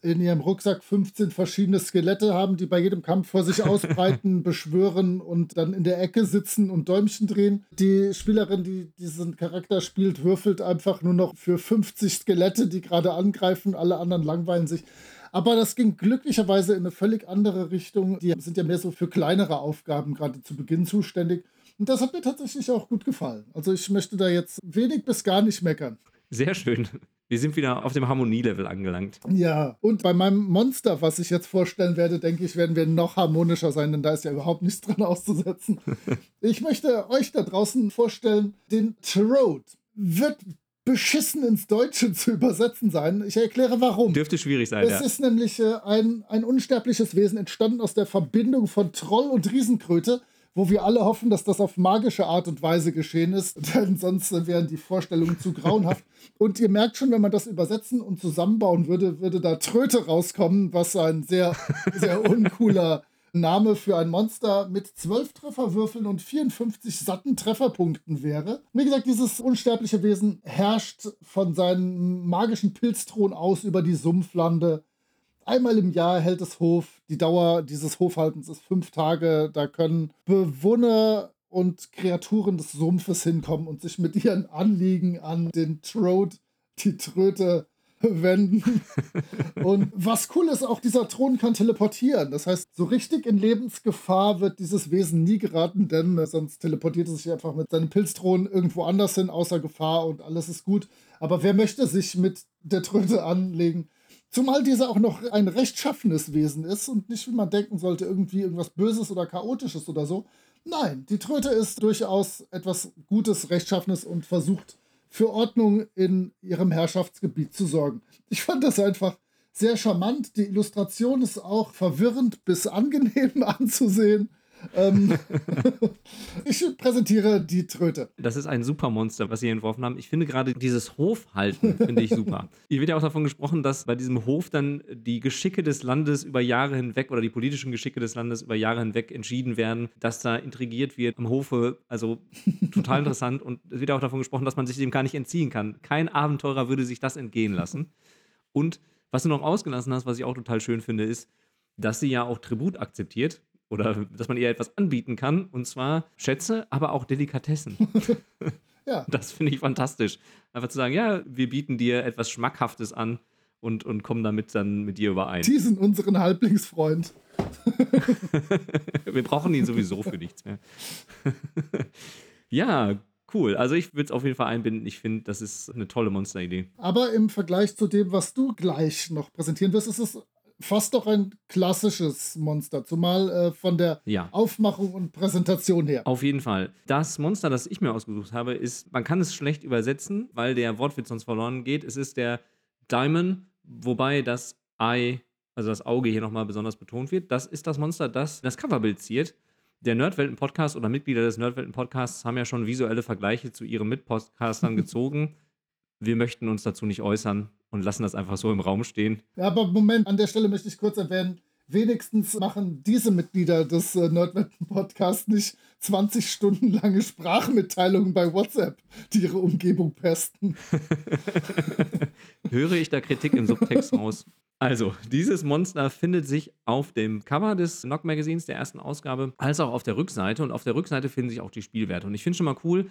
in ihrem Rucksack 15 verschiedene Skelette haben, die bei jedem Kampf vor sich ausbreiten, beschwören und dann in der Ecke sitzen und Däumchen drehen. Die Spielerin, die diesen Charakter spielt, würfelt einfach nur noch für 50 Skelette, die gerade angreifen. Alle anderen langweilen sich. Aber das ging glücklicherweise in eine völlig andere Richtung. Die sind ja mehr so für kleinere Aufgaben gerade zu Beginn zuständig. Und das hat mir tatsächlich auch gut gefallen. Also ich möchte da jetzt wenig bis gar nicht meckern. Sehr schön. Wir sind wieder auf dem Harmonielevel angelangt. Ja, und bei meinem Monster, was ich jetzt vorstellen werde, denke ich, werden wir noch harmonischer sein, denn da ist ja überhaupt nichts dran auszusetzen. ich möchte euch da draußen vorstellen, den Trode wird beschissen ins Deutsche zu übersetzen sein. Ich erkläre warum. Dürfte schwierig sein. Es ja. ist nämlich äh, ein, ein unsterbliches Wesen entstanden aus der Verbindung von Troll und Riesenkröte wo wir alle hoffen, dass das auf magische Art und Weise geschehen ist, denn sonst wären die Vorstellungen zu grauenhaft. Und ihr merkt schon, wenn man das übersetzen und zusammenbauen würde, würde da Tröte rauskommen, was ein sehr, sehr uncooler Name für ein Monster mit 12 Trefferwürfeln und 54 satten Trefferpunkten wäre. Wie gesagt, dieses unsterbliche Wesen herrscht von seinem magischen Pilzthron aus über die Sumpflande Einmal im Jahr hält es Hof. Die Dauer dieses Hofhaltens ist fünf Tage. Da können Bewohner und Kreaturen des Sumpfes hinkommen und sich mit ihren Anliegen an den Trode, die Tröte, wenden. und was cool ist, auch dieser Thron kann teleportieren. Das heißt, so richtig in Lebensgefahr wird dieses Wesen nie geraten, denn sonst teleportiert es sich einfach mit seinem Pilzthron irgendwo anders hin, außer Gefahr und alles ist gut. Aber wer möchte sich mit der Tröte anlegen? Zumal dieser auch noch ein rechtschaffenes Wesen ist und nicht, wie man denken sollte, irgendwie irgendwas Böses oder Chaotisches oder so. Nein, die Tröte ist durchaus etwas Gutes, Rechtschaffenes und versucht für Ordnung in ihrem Herrschaftsgebiet zu sorgen. Ich fand das einfach sehr charmant. Die Illustration ist auch verwirrend bis angenehm anzusehen. Ähm, ich präsentiere die Tröte. Das ist ein Supermonster, was Sie hier entworfen haben. Ich finde gerade dieses Hofhalten, finde ich super. Hier wird ja auch davon gesprochen, dass bei diesem Hof dann die Geschicke des Landes über Jahre hinweg oder die politischen Geschicke des Landes über Jahre hinweg entschieden werden, dass da intrigiert wird am Hofe. Also total interessant. Und es wird auch davon gesprochen, dass man sich dem gar nicht entziehen kann. Kein Abenteurer würde sich das entgehen lassen. Und was du noch ausgelassen hast, was ich auch total schön finde, ist, dass sie ja auch Tribut akzeptiert oder dass man ihr etwas anbieten kann, und zwar Schätze, aber auch Delikatessen. ja. Das finde ich fantastisch. Einfach zu sagen, ja, wir bieten dir etwas Schmackhaftes an und, und kommen damit dann mit dir überein. Die sind unseren Halblingsfreund. wir brauchen ihn sowieso für nichts mehr. ja, cool. Also ich würde es auf jeden Fall einbinden. Ich finde, das ist eine tolle Monsteridee. Aber im Vergleich zu dem, was du gleich noch präsentieren wirst, ist es fast doch ein klassisches Monster, zumal äh, von der ja. Aufmachung und Präsentation her. Auf jeden Fall. Das Monster, das ich mir ausgesucht habe, ist, man kann es schlecht übersetzen, weil der Wortwitz sonst verloren geht. Es ist der Diamond, wobei das Eye, also das Auge hier nochmal besonders betont wird. Das ist das Monster, das das Coverbild ziert. Der Nerdwelten-Podcast oder Mitglieder des Nerdwelten-Podcasts haben ja schon visuelle Vergleiche zu ihren Mitpodcastern gezogen. Wir möchten uns dazu nicht äußern und lassen das einfach so im Raum stehen. Ja, aber Moment, an der Stelle möchte ich kurz erwähnen, wenigstens machen diese Mitglieder des äh, Nerdwetten-Podcasts nicht 20 Stunden lange Sprachmitteilungen bei WhatsApp, die ihre Umgebung pesten. Höre ich da Kritik im Subtext raus? Also, dieses Monster findet sich auf dem Cover des Knock Magazins, der ersten Ausgabe, als auch auf der Rückseite. Und auf der Rückseite finden sich auch die Spielwerte. Und ich finde schon mal cool,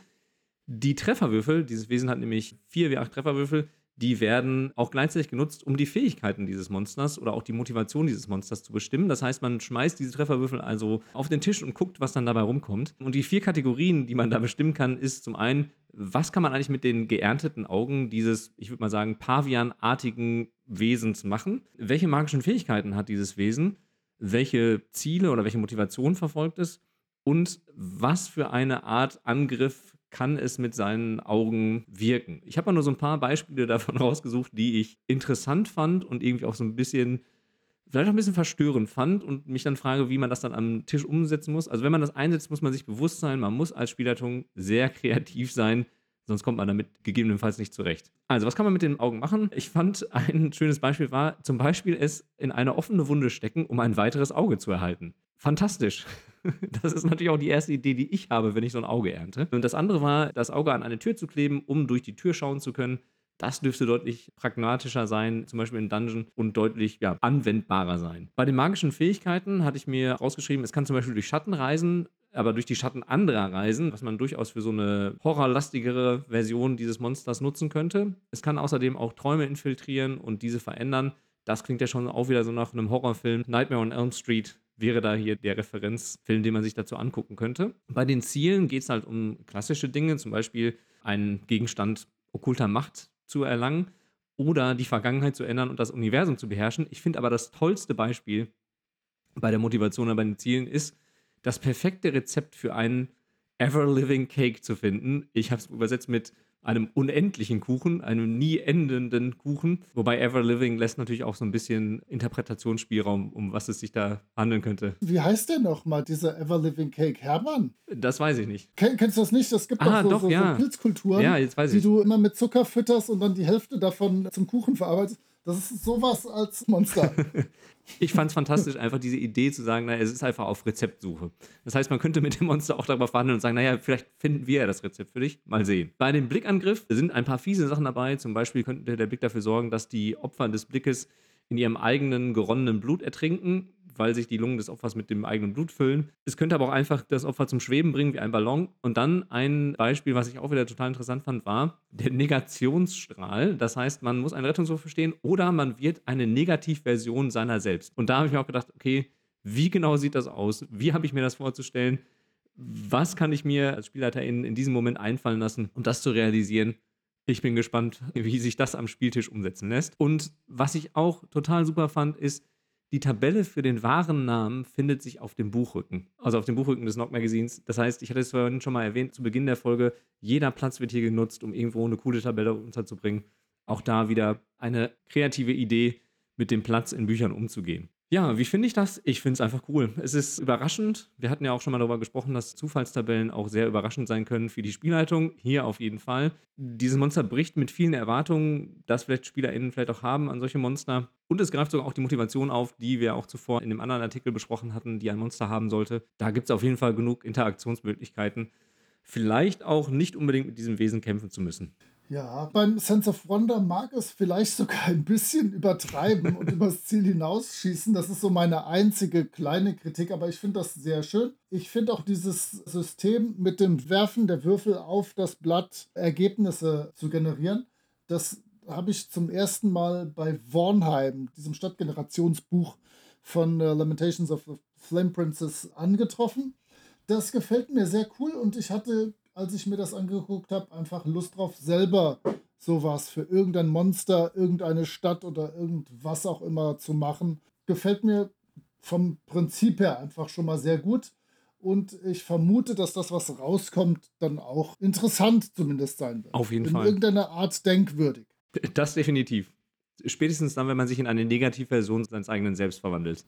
die Trefferwürfel, dieses Wesen hat nämlich vier wie acht Trefferwürfel, die werden auch gleichzeitig genutzt, um die Fähigkeiten dieses Monsters oder auch die Motivation dieses Monsters zu bestimmen. Das heißt, man schmeißt diese Trefferwürfel also auf den Tisch und guckt, was dann dabei rumkommt. Und die vier Kategorien, die man da bestimmen kann, ist zum einen, was kann man eigentlich mit den geernteten Augen dieses, ich würde mal sagen, Pavian-artigen Wesens machen? Welche magischen Fähigkeiten hat dieses Wesen? Welche Ziele oder welche Motivation verfolgt es? Und was für eine Art Angriff kann es mit seinen Augen wirken. Ich habe mal nur so ein paar Beispiele davon rausgesucht, die ich interessant fand und irgendwie auch so ein bisschen, vielleicht auch ein bisschen verstörend fand und mich dann frage, wie man das dann am Tisch umsetzen muss. Also wenn man das einsetzt, muss man sich bewusst sein, man muss als Spielleitung sehr kreativ sein, sonst kommt man damit gegebenenfalls nicht zurecht. Also, was kann man mit den Augen machen? Ich fand ein schönes Beispiel war zum Beispiel es in eine offene Wunde stecken, um ein weiteres Auge zu erhalten. Fantastisch. Das ist natürlich auch die erste Idee, die ich habe, wenn ich so ein Auge ernte. Und das andere war, das Auge an eine Tür zu kleben, um durch die Tür schauen zu können. Das dürfte deutlich pragmatischer sein, zum Beispiel in Dungeon, und deutlich ja, anwendbarer sein. Bei den magischen Fähigkeiten hatte ich mir rausgeschrieben, es kann zum Beispiel durch Schatten reisen, aber durch die Schatten anderer reisen, was man durchaus für so eine horrorlastigere Version dieses Monsters nutzen könnte. Es kann außerdem auch Träume infiltrieren und diese verändern. Das klingt ja schon auch wieder so nach einem Horrorfilm. Nightmare on Elm Street wäre da hier der Referenzfilm, den man sich dazu angucken könnte. Bei den Zielen geht es halt um klassische Dinge, zum Beispiel einen Gegenstand okkulter Macht zu erlangen oder die Vergangenheit zu ändern und das Universum zu beherrschen. Ich finde aber das tollste Beispiel bei der Motivation oder bei den Zielen ist, das perfekte Rezept für einen Ever-Living Cake zu finden. Ich habe es übersetzt mit einem unendlichen Kuchen, einem nie endenden Kuchen. Wobei Everliving lässt natürlich auch so ein bisschen Interpretationsspielraum, um was es sich da handeln könnte. Wie heißt der nochmal, dieser Everliving Cake? Hermann? Das weiß ich nicht. Ken kennst du das nicht? Es gibt ah, doch so, doch, so, ja. so Pilzkulturen, ja, die du immer mit Zucker fütterst und dann die Hälfte davon zum Kuchen verarbeitest. Das ist sowas als Monster. ich fand es fantastisch, einfach diese Idee zu sagen, naja, es ist einfach auf Rezeptsuche. Das heißt, man könnte mit dem Monster auch darüber verhandeln und sagen, naja, vielleicht finden wir ja das Rezept für dich. Mal sehen. Bei dem Blickangriff sind ein paar fiese Sachen dabei. Zum Beispiel könnte der Blick dafür sorgen, dass die Opfer des Blickes in ihrem eigenen geronnenen Blut ertrinken weil sich die Lungen des Opfers mit dem eigenen Blut füllen. Es könnte aber auch einfach das Opfer zum Schweben bringen wie ein Ballon. Und dann ein Beispiel, was ich auch wieder total interessant fand, war der Negationsstrahl. Das heißt, man muss einen Rettungswurf verstehen oder man wird eine Negativversion seiner selbst. Und da habe ich mir auch gedacht, okay, wie genau sieht das aus? Wie habe ich mir das vorzustellen? Was kann ich mir als Spielleiter in, in diesem Moment einfallen lassen, um das zu realisieren? Ich bin gespannt, wie sich das am Spieltisch umsetzen lässt. Und was ich auch total super fand, ist, die Tabelle für den wahren Namen findet sich auf dem Buchrücken, also auf dem Buchrücken des Knock Magazins. Das heißt, ich hatte es vorhin schon mal erwähnt, zu Beginn der Folge, jeder Platz wird hier genutzt, um irgendwo eine coole Tabelle unterzubringen. Auch da wieder eine kreative Idee, mit dem Platz in Büchern umzugehen. Ja, wie finde ich das? Ich finde es einfach cool. Es ist überraschend. Wir hatten ja auch schon mal darüber gesprochen, dass Zufallstabellen auch sehr überraschend sein können für die Spielleitung. Hier auf jeden Fall. Dieses Monster bricht mit vielen Erwartungen, dass vielleicht SpielerInnen vielleicht auch haben an solche Monster. Und es greift sogar auch die Motivation auf, die wir auch zuvor in dem anderen Artikel besprochen hatten, die ein Monster haben sollte. Da gibt es auf jeden Fall genug Interaktionsmöglichkeiten. Vielleicht auch nicht unbedingt mit diesem Wesen kämpfen zu müssen. Ja, beim Sense of Wonder mag es vielleicht sogar ein bisschen übertreiben und übers Ziel hinausschießen. Das ist so meine einzige kleine Kritik, aber ich finde das sehr schön. Ich finde auch dieses System mit dem Werfen der Würfel auf das Blatt Ergebnisse zu generieren, das habe ich zum ersten Mal bei Vornheim, diesem Stadtgenerationsbuch von äh, Lamentations of the Flame Princess, angetroffen. Das gefällt mir sehr cool und ich hatte als ich mir das angeguckt habe, einfach Lust drauf, selber sowas für irgendein Monster, irgendeine Stadt oder irgendwas auch immer zu machen. Gefällt mir vom Prinzip her einfach schon mal sehr gut. Und ich vermute, dass das, was rauskommt, dann auch interessant zumindest sein wird. Auf jeden in Fall. In irgendeiner Art denkwürdig. Das definitiv. Spätestens dann, wenn man sich in eine Negativversion seines eigenen Selbst verwandelt.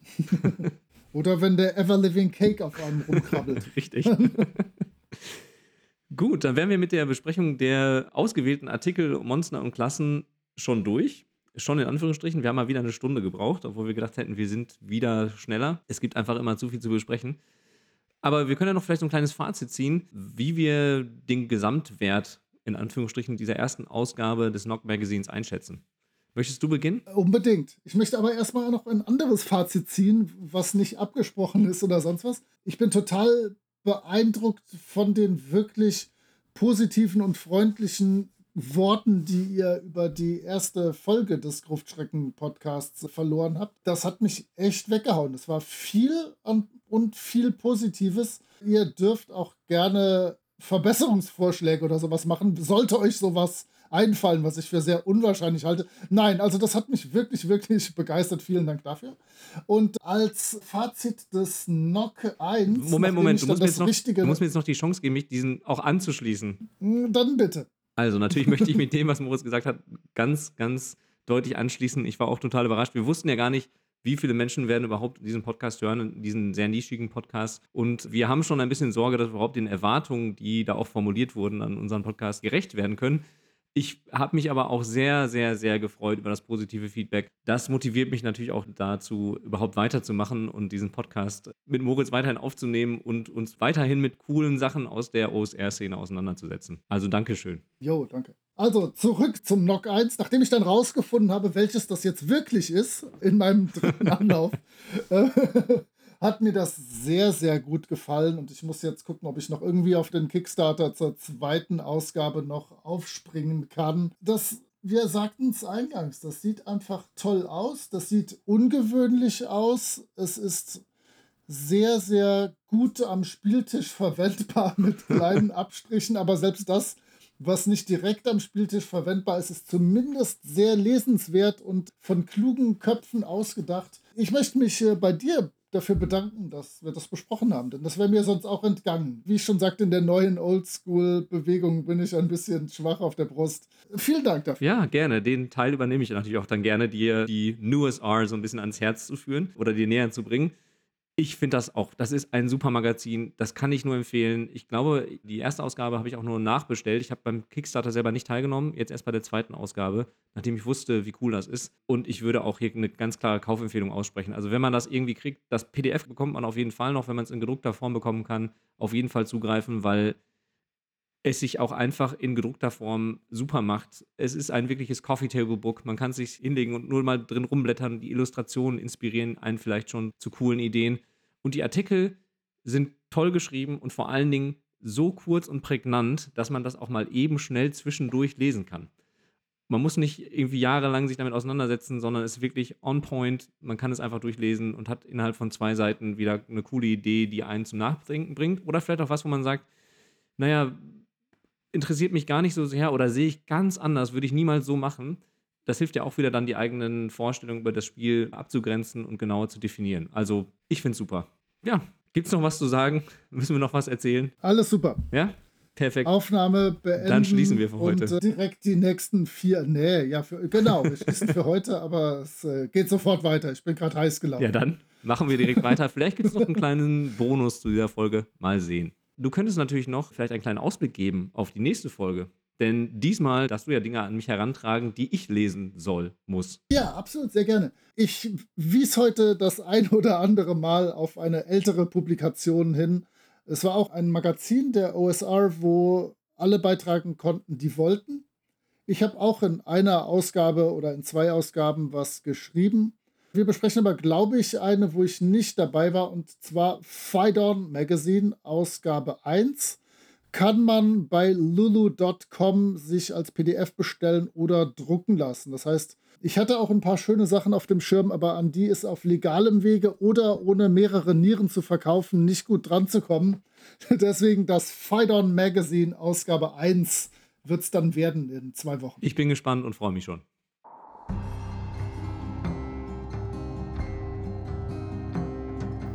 Oder wenn der Ever-Living Cake auf einem rumkrabbelt. Richtig. Gut, dann wären wir mit der Besprechung der ausgewählten Artikel, Monster und Klassen schon durch. Schon in Anführungsstrichen. Wir haben mal wieder eine Stunde gebraucht, obwohl wir gedacht hätten, wir sind wieder schneller. Es gibt einfach immer zu viel zu besprechen. Aber wir können ja noch vielleicht so ein kleines Fazit ziehen, wie wir den Gesamtwert in Anführungsstrichen dieser ersten Ausgabe des Knock Magazins einschätzen. Möchtest du beginnen? Unbedingt. Ich möchte aber erstmal noch ein anderes Fazit ziehen, was nicht abgesprochen ist oder sonst was. Ich bin total beeindruckt von den wirklich positiven und freundlichen Worten, die ihr über die erste Folge des Gruftschrecken-Podcasts verloren habt. Das hat mich echt weggehauen. Es war viel und viel Positives. Ihr dürft auch gerne Verbesserungsvorschläge oder sowas machen. Sollte euch sowas einfallen, was ich für sehr unwahrscheinlich halte. Nein, also das hat mich wirklich, wirklich begeistert. Vielen Dank dafür. Und als Fazit des Knock 1. Moment, Moment, du musst, mir jetzt noch, du musst mir jetzt noch die Chance geben, mich diesen auch anzuschließen. Hm, dann bitte. Also, natürlich möchte ich mit dem, was Moritz gesagt hat, ganz, ganz deutlich anschließen. Ich war auch total überrascht. Wir wussten ja gar nicht, wie viele Menschen werden überhaupt diesen Podcast hören, diesen sehr nischigen Podcast. Und wir haben schon ein bisschen Sorge, dass wir überhaupt den Erwartungen, die da auch formuliert wurden, an unseren Podcast gerecht werden können. Ich habe mich aber auch sehr, sehr, sehr gefreut über das positive Feedback. Das motiviert mich natürlich auch dazu, überhaupt weiterzumachen und diesen Podcast mit Moritz weiterhin aufzunehmen und uns weiterhin mit coolen Sachen aus der OSR-Szene auseinanderzusetzen. Also Dankeschön. Jo, danke. Also zurück zum Knock 1. Nachdem ich dann rausgefunden habe, welches das jetzt wirklich ist, in meinem dritten Anlauf, äh, hat mir das sehr, sehr gut gefallen und ich muss jetzt gucken, ob ich noch irgendwie auf den Kickstarter zur zweiten Ausgabe noch aufspringen kann. Das, wir sagten es eingangs, das sieht einfach toll aus, das sieht ungewöhnlich aus, es ist sehr, sehr gut am Spieltisch verwendbar mit kleinen Abstrichen, aber selbst das was nicht direkt am Spieltisch verwendbar ist, ist zumindest sehr lesenswert und von klugen Köpfen ausgedacht. Ich möchte mich äh, bei dir dafür bedanken, dass wir das besprochen haben, denn das wäre mir sonst auch entgangen. Wie ich schon sagte, in der neuen Oldschool-Bewegung bin ich ein bisschen schwach auf der Brust. Vielen Dank dafür. Ja, gerne. Den Teil übernehme ich natürlich auch dann gerne, dir die Newest R so ein bisschen ans Herz zu führen oder dir näher zu bringen. Ich finde das auch. Das ist ein super Magazin. Das kann ich nur empfehlen. Ich glaube, die erste Ausgabe habe ich auch nur nachbestellt. Ich habe beim Kickstarter selber nicht teilgenommen. Jetzt erst bei der zweiten Ausgabe, nachdem ich wusste, wie cool das ist. Und ich würde auch hier eine ganz klare Kaufempfehlung aussprechen. Also, wenn man das irgendwie kriegt, das PDF bekommt man auf jeden Fall noch, wenn man es in gedruckter Form bekommen kann, auf jeden Fall zugreifen, weil es sich auch einfach in gedruckter Form super macht. Es ist ein wirkliches Coffee Table Book. Man kann sich hinlegen und nur mal drin rumblättern. Die Illustrationen inspirieren einen vielleicht schon zu coolen Ideen. Und die Artikel sind toll geschrieben und vor allen Dingen so kurz und prägnant, dass man das auch mal eben schnell zwischendurch lesen kann. Man muss nicht irgendwie jahrelang sich damit auseinandersetzen, sondern es ist wirklich on point. Man kann es einfach durchlesen und hat innerhalb von zwei Seiten wieder eine coole Idee, die einen zum Nachdenken bringt. Oder vielleicht auch was, wo man sagt, naja, interessiert mich gar nicht so sehr oder sehe ich ganz anders, würde ich niemals so machen. Das hilft ja auch wieder dann, die eigenen Vorstellungen über das Spiel abzugrenzen und genauer zu definieren. Also, ich finde es super. Ja, gibt es noch was zu sagen? Müssen wir noch was erzählen? Alles super. Ja? Perfekt. Aufnahme beenden. Dann schließen wir für heute. Und direkt die nächsten vier. Nee, ja, für, genau. Wir schließen für heute, aber es äh, geht sofort weiter. Ich bin gerade heiß gelaufen. Ja, dann machen wir direkt weiter. Vielleicht gibt es noch einen kleinen Bonus zu dieser Folge. Mal sehen. Du könntest natürlich noch vielleicht einen kleinen Ausblick geben auf die nächste Folge. Denn diesmal darfst du ja Dinge an mich herantragen, die ich lesen soll, muss. Ja, absolut, sehr gerne. Ich wies heute das ein oder andere Mal auf eine ältere Publikation hin. Es war auch ein Magazin der OSR, wo alle beitragen konnten, die wollten. Ich habe auch in einer Ausgabe oder in zwei Ausgaben was geschrieben. Wir besprechen aber, glaube ich, eine, wo ich nicht dabei war, und zwar Fidon Magazine, Ausgabe 1 kann man bei lulu.com sich als PDF bestellen oder drucken lassen. Das heißt, ich hatte auch ein paar schöne Sachen auf dem Schirm, aber an die ist auf legalem Wege oder ohne mehrere Nieren zu verkaufen nicht gut dran zu kommen. Deswegen das Fidon Magazine Ausgabe 1 wird es dann werden in zwei Wochen. Ich bin gespannt und freue mich schon.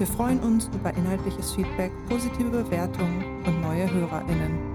Wir freuen uns über inhaltliches Feedback, positive Bewertungen und neue HörerInnen.